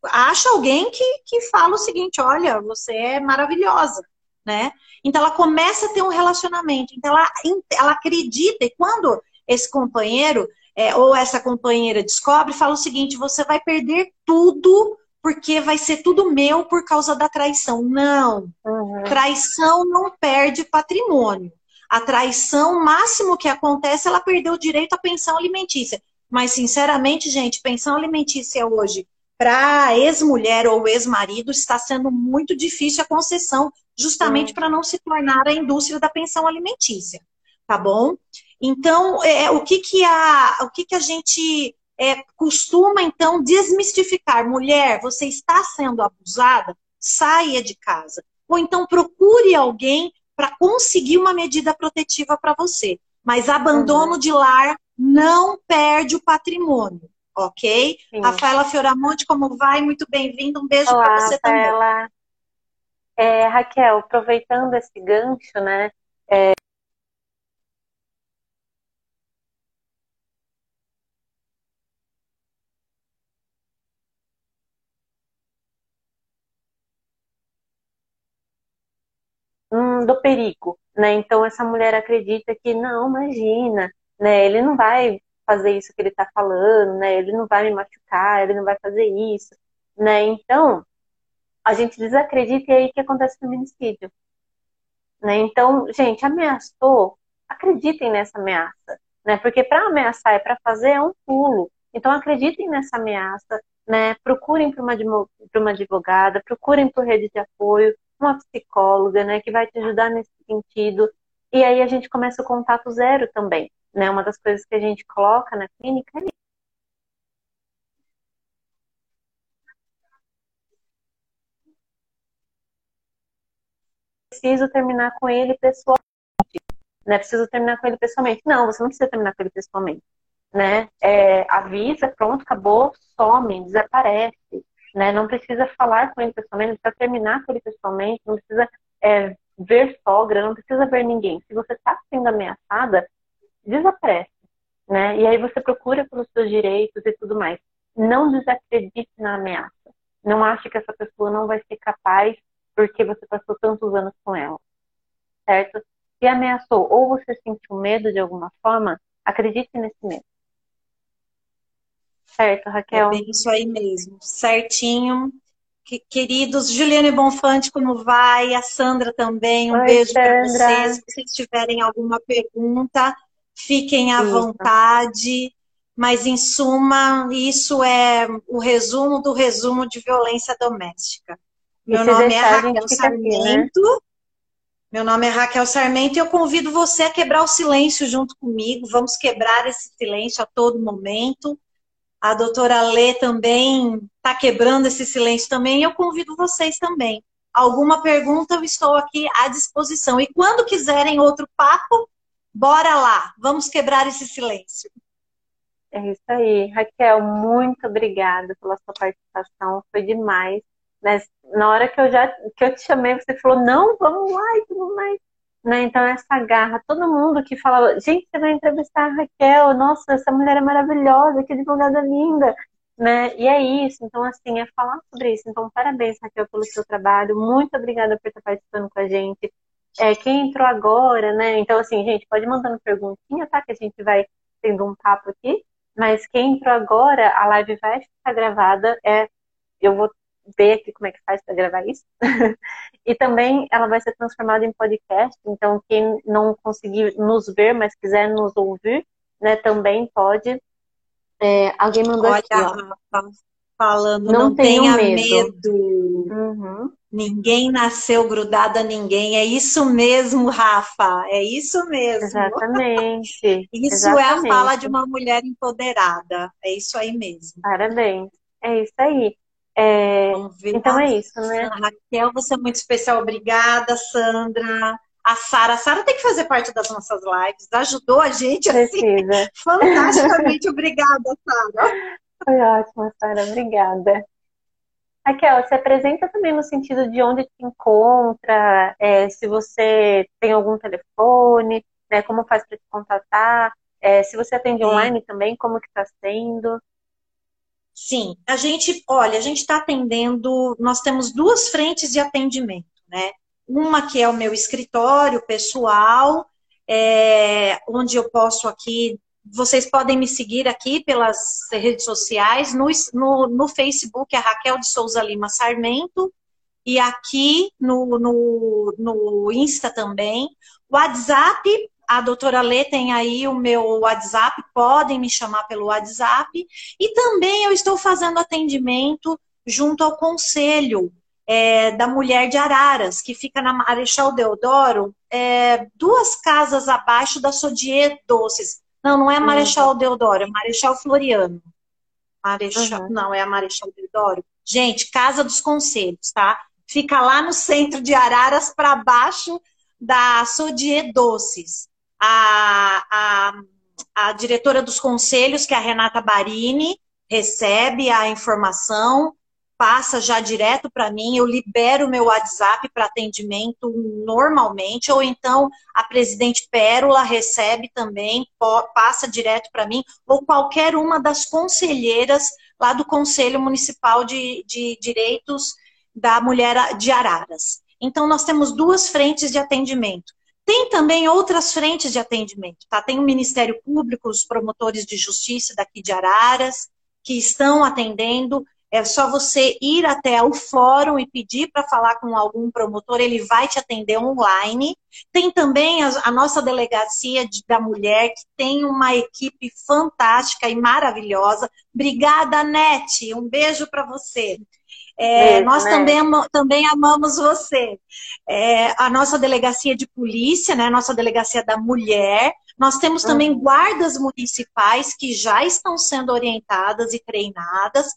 S2: acha alguém que, que fala o seguinte: olha, você é maravilhosa, né? Então ela começa a ter um relacionamento, então ela, ela acredita, e quando esse companheiro é, ou essa companheira descobre, fala o seguinte: você vai perder tudo porque vai ser tudo meu por causa da traição. Não. Uhum. Traição não perde patrimônio. A traição, máximo que acontece, ela perdeu o direito à pensão alimentícia. Mas, sinceramente, gente, pensão alimentícia hoje, para ex-mulher ou ex-marido, está sendo muito difícil a concessão, justamente uhum. para não se tornar a indústria da pensão alimentícia. Tá bom? Então, é, o, que, que, a, o que, que a gente é, costuma, então, desmistificar? Mulher, você está sendo abusada? Saia de casa. Ou então procure alguém para conseguir uma medida protetiva para você. Mas abandono uhum. de lar não perde o patrimônio, ok? Sim. Rafaela Fioramonte, como vai? Muito bem-vinda. Um beijo para você Rafaela. também.
S1: É, Raquel, aproveitando esse gancho, né? É, do perigo, né? Então essa mulher acredita que não, imagina, né? Ele não vai fazer isso que ele está falando, né? Ele não vai me machucar, ele não vai fazer isso, né? Então a gente desacredita e aí que acontece o feminicídio, né? Então, gente, ameaçou, acreditem nessa ameaça, né? Porque para ameaçar é para fazer é um pulo. Então acreditem nessa ameaça, né? Procurem por uma, uma advogada, procurem por rede de apoio, uma psicóloga, né, que vai te ajudar nesse sentido. E aí a gente começa o contato zero também, né? Uma das coisas que a gente coloca na clínica é preciso terminar com ele pessoalmente, né? Preciso terminar com ele pessoalmente. Não, você não precisa terminar com ele pessoalmente, né? É, avisa, pronto, acabou, some, desaparece né? Não precisa falar com ele pessoalmente, não precisa terminar com ele pessoalmente, não precisa é, ver sogra, não precisa ver ninguém. Se você está sendo ameaçada, desaparece, né? E aí você procura pelos seus direitos e tudo mais. Não desacredite na ameaça. Não ache que essa pessoa não vai ser capaz porque você passou tantos anos com ela, certo? Se ameaçou ou você sentiu medo de alguma forma, acredite nesse medo. Certo, Raquel. É
S2: bem isso aí mesmo, certinho. Queridos, Juliane Bonfante, como vai? A Sandra também, um Oi, beijo para vocês. Se vocês tiverem alguma pergunta, fiquem à isso. vontade. Mas, em suma, isso é o resumo do resumo de violência doméstica. Meu nome é Raquel Sarmento. Aqui, né? Meu nome é Raquel Sarmento e eu convido você a quebrar o silêncio junto comigo. Vamos quebrar esse silêncio a todo momento. A doutora Lê também está quebrando esse silêncio também. E eu convido vocês também. Alguma pergunta, eu estou aqui à disposição. E quando quiserem outro papo, bora lá. Vamos quebrar esse silêncio.
S1: É isso aí. Raquel, muito obrigada pela sua participação. Foi demais. Mas na hora que eu já que eu te chamei, você falou, não, vamos lá e tudo mais. Né? Então, essa garra, todo mundo que fala, gente, você vai entrevistar a Raquel, nossa, essa mulher é maravilhosa, que advogada linda, né? E é isso, então, assim, é falar sobre isso. Então, parabéns, Raquel, pelo seu trabalho, muito obrigada por estar participando com a gente. É, quem entrou agora, né? Então, assim, gente, pode mandando perguntinha, tá? Que a gente vai tendo um papo aqui, mas quem entrou agora, a live vai ficar gravada. É, eu vou ver aqui como é que faz para gravar isso. e também ela vai ser transformada em podcast, então quem não conseguir nos ver, mas quiser nos ouvir, né, também pode. É, alguém mandou
S2: Olha,
S1: aqui, ó.
S2: falando, não, não tenha medo. medo. Uhum. Ninguém nasceu grudado a ninguém. É isso mesmo, Rafa. É isso mesmo.
S1: Exatamente.
S2: isso
S1: Exatamente.
S2: é a fala de uma mulher empoderada. É isso aí mesmo.
S1: Parabéns. É isso aí. É... Então é isso, né?
S2: Raquel, você é muito especial. Obrigada, Sandra. A Sara. A Sara tem que fazer parte das nossas lives. Ajudou a gente assim. Fantasticamente. Obrigada, Sara.
S1: Foi ótimo, Sara. Obrigada. Raquel, se apresenta também no sentido de onde te encontra, é, se você tem algum telefone, né, como faz para te contatar, é, se você atende online também, como que está sendo?
S2: Sim, a gente, olha, a gente está atendendo, nós temos duas frentes de atendimento, né? Uma que é o meu escritório pessoal, é, onde eu posso aqui vocês podem me seguir aqui pelas redes sociais, no, no, no Facebook é Raquel de Souza Lima Sarmento, e aqui no, no, no Insta também. WhatsApp, a doutora Lê tem aí o meu WhatsApp, podem me chamar pelo WhatsApp. E também eu estou fazendo atendimento junto ao Conselho é, da Mulher de Araras, que fica na Marechal Deodoro, é, duas casas abaixo da Sodier Doces. Não, não é uhum. Marechal. Deodoro, é Marechal Floriano. Marechal, uhum. Não, é a Marechal Deodoro. Gente, Casa dos Conselhos, tá? Fica lá no centro de Araras, para baixo da Sodier Doces. A, a, a diretora dos conselhos, que é a Renata Barini, recebe a informação, passa já direto para mim, eu libero meu WhatsApp para atendimento normalmente, ou então a presidente Pérola recebe também, passa direto para mim, ou qualquer uma das conselheiras lá do Conselho Municipal de, de Direitos da Mulher de Araras. Então, nós temos duas frentes de atendimento. Tem também outras frentes de atendimento, tá? Tem o Ministério Público, os promotores de justiça daqui de Araras, que estão atendendo. É só você ir até o fórum e pedir para falar com algum promotor, ele vai te atender online. Tem também a, a nossa delegacia de, da mulher, que tem uma equipe fantástica e maravilhosa. Obrigada, Nete. Um beijo para você. É, nós né? também, também amamos você. É, a nossa delegacia de polícia, né, a nossa delegacia da mulher. Nós temos também uhum. guardas municipais que já estão sendo orientadas e treinadas.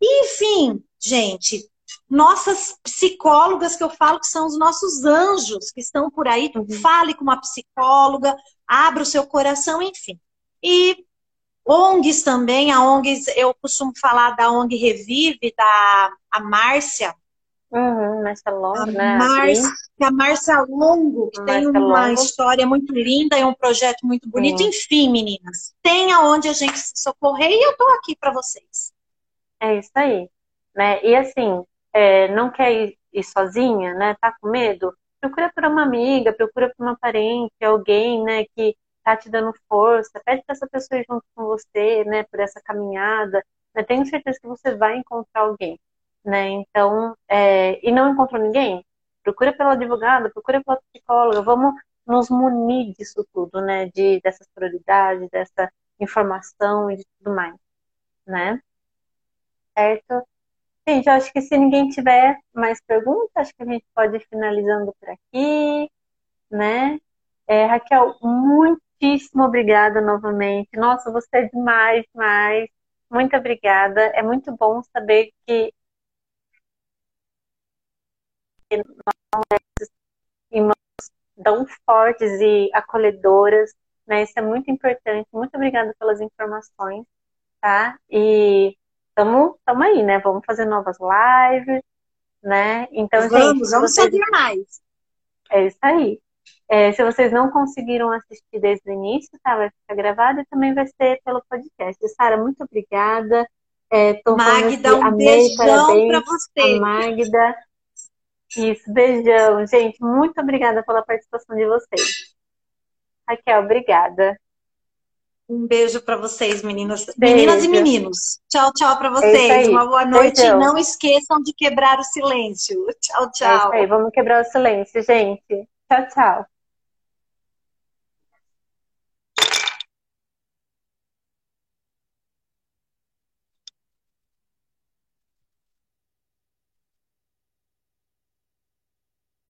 S2: Enfim, gente, nossas psicólogas que eu falo que são os nossos anjos que estão por aí. Uhum. Fale com uma psicóloga, abra o seu coração, enfim. E ONGs também, a ONGs, eu costumo falar da ONG Revive, da a Márcia.
S1: Uhum, Márcia Longo, a
S2: né? Márcia, a Márcia Longo, que Márcia tem uma Longo. história muito linda e um projeto muito bonito. Uhum. Enfim, meninas, tem aonde a gente se socorrer e eu tô aqui para vocês.
S1: É isso aí. Né? E assim, é, não quer ir, ir, sozinha, né? Tá com medo? Procura por uma amiga, procura por uma parente, alguém, né, que tá te dando força, pede para essa pessoa ir junto com você, né, por essa caminhada. Né? Tenho certeza que você vai encontrar alguém, né? Então, é, e não encontrou ninguém? Procura pelo advogado, procura pela psicóloga, vamos nos munir disso tudo, né? De, dessas prioridades, dessa informação e de tudo mais, né? certo? Gente, eu acho que se ninguém tiver mais perguntas, acho que a gente pode ir finalizando por aqui, né? É, Raquel, muitíssimo obrigada novamente. Nossa, você é demais, demais. Muito obrigada. É muito bom saber que irmãos tão fortes e acolhedoras, né? Isso é muito importante. Muito obrigada pelas informações, tá? E estamos aí, né? Vamos fazer novas lives, né? Então,
S2: vamos, gente, vamos vocês... saber mais.
S1: É isso aí. É, se vocês não conseguiram assistir desde o início, tá? Vai ficar gravado e também vai ser pelo podcast. Sara, muito obrigada.
S2: É, Magda, um amei, beijão para você.
S1: Magda. Isso, beijão. Gente, muito obrigada pela participação de vocês. Raquel, obrigada.
S2: Um beijo para vocês, meninas. Beijo. Meninas e meninos. Tchau, tchau para é vocês. É Uma boa noite. Beijão. Não esqueçam de quebrar o silêncio. Tchau, tchau.
S1: É. Vamos quebrar o silêncio, gente. Tchau, tchau.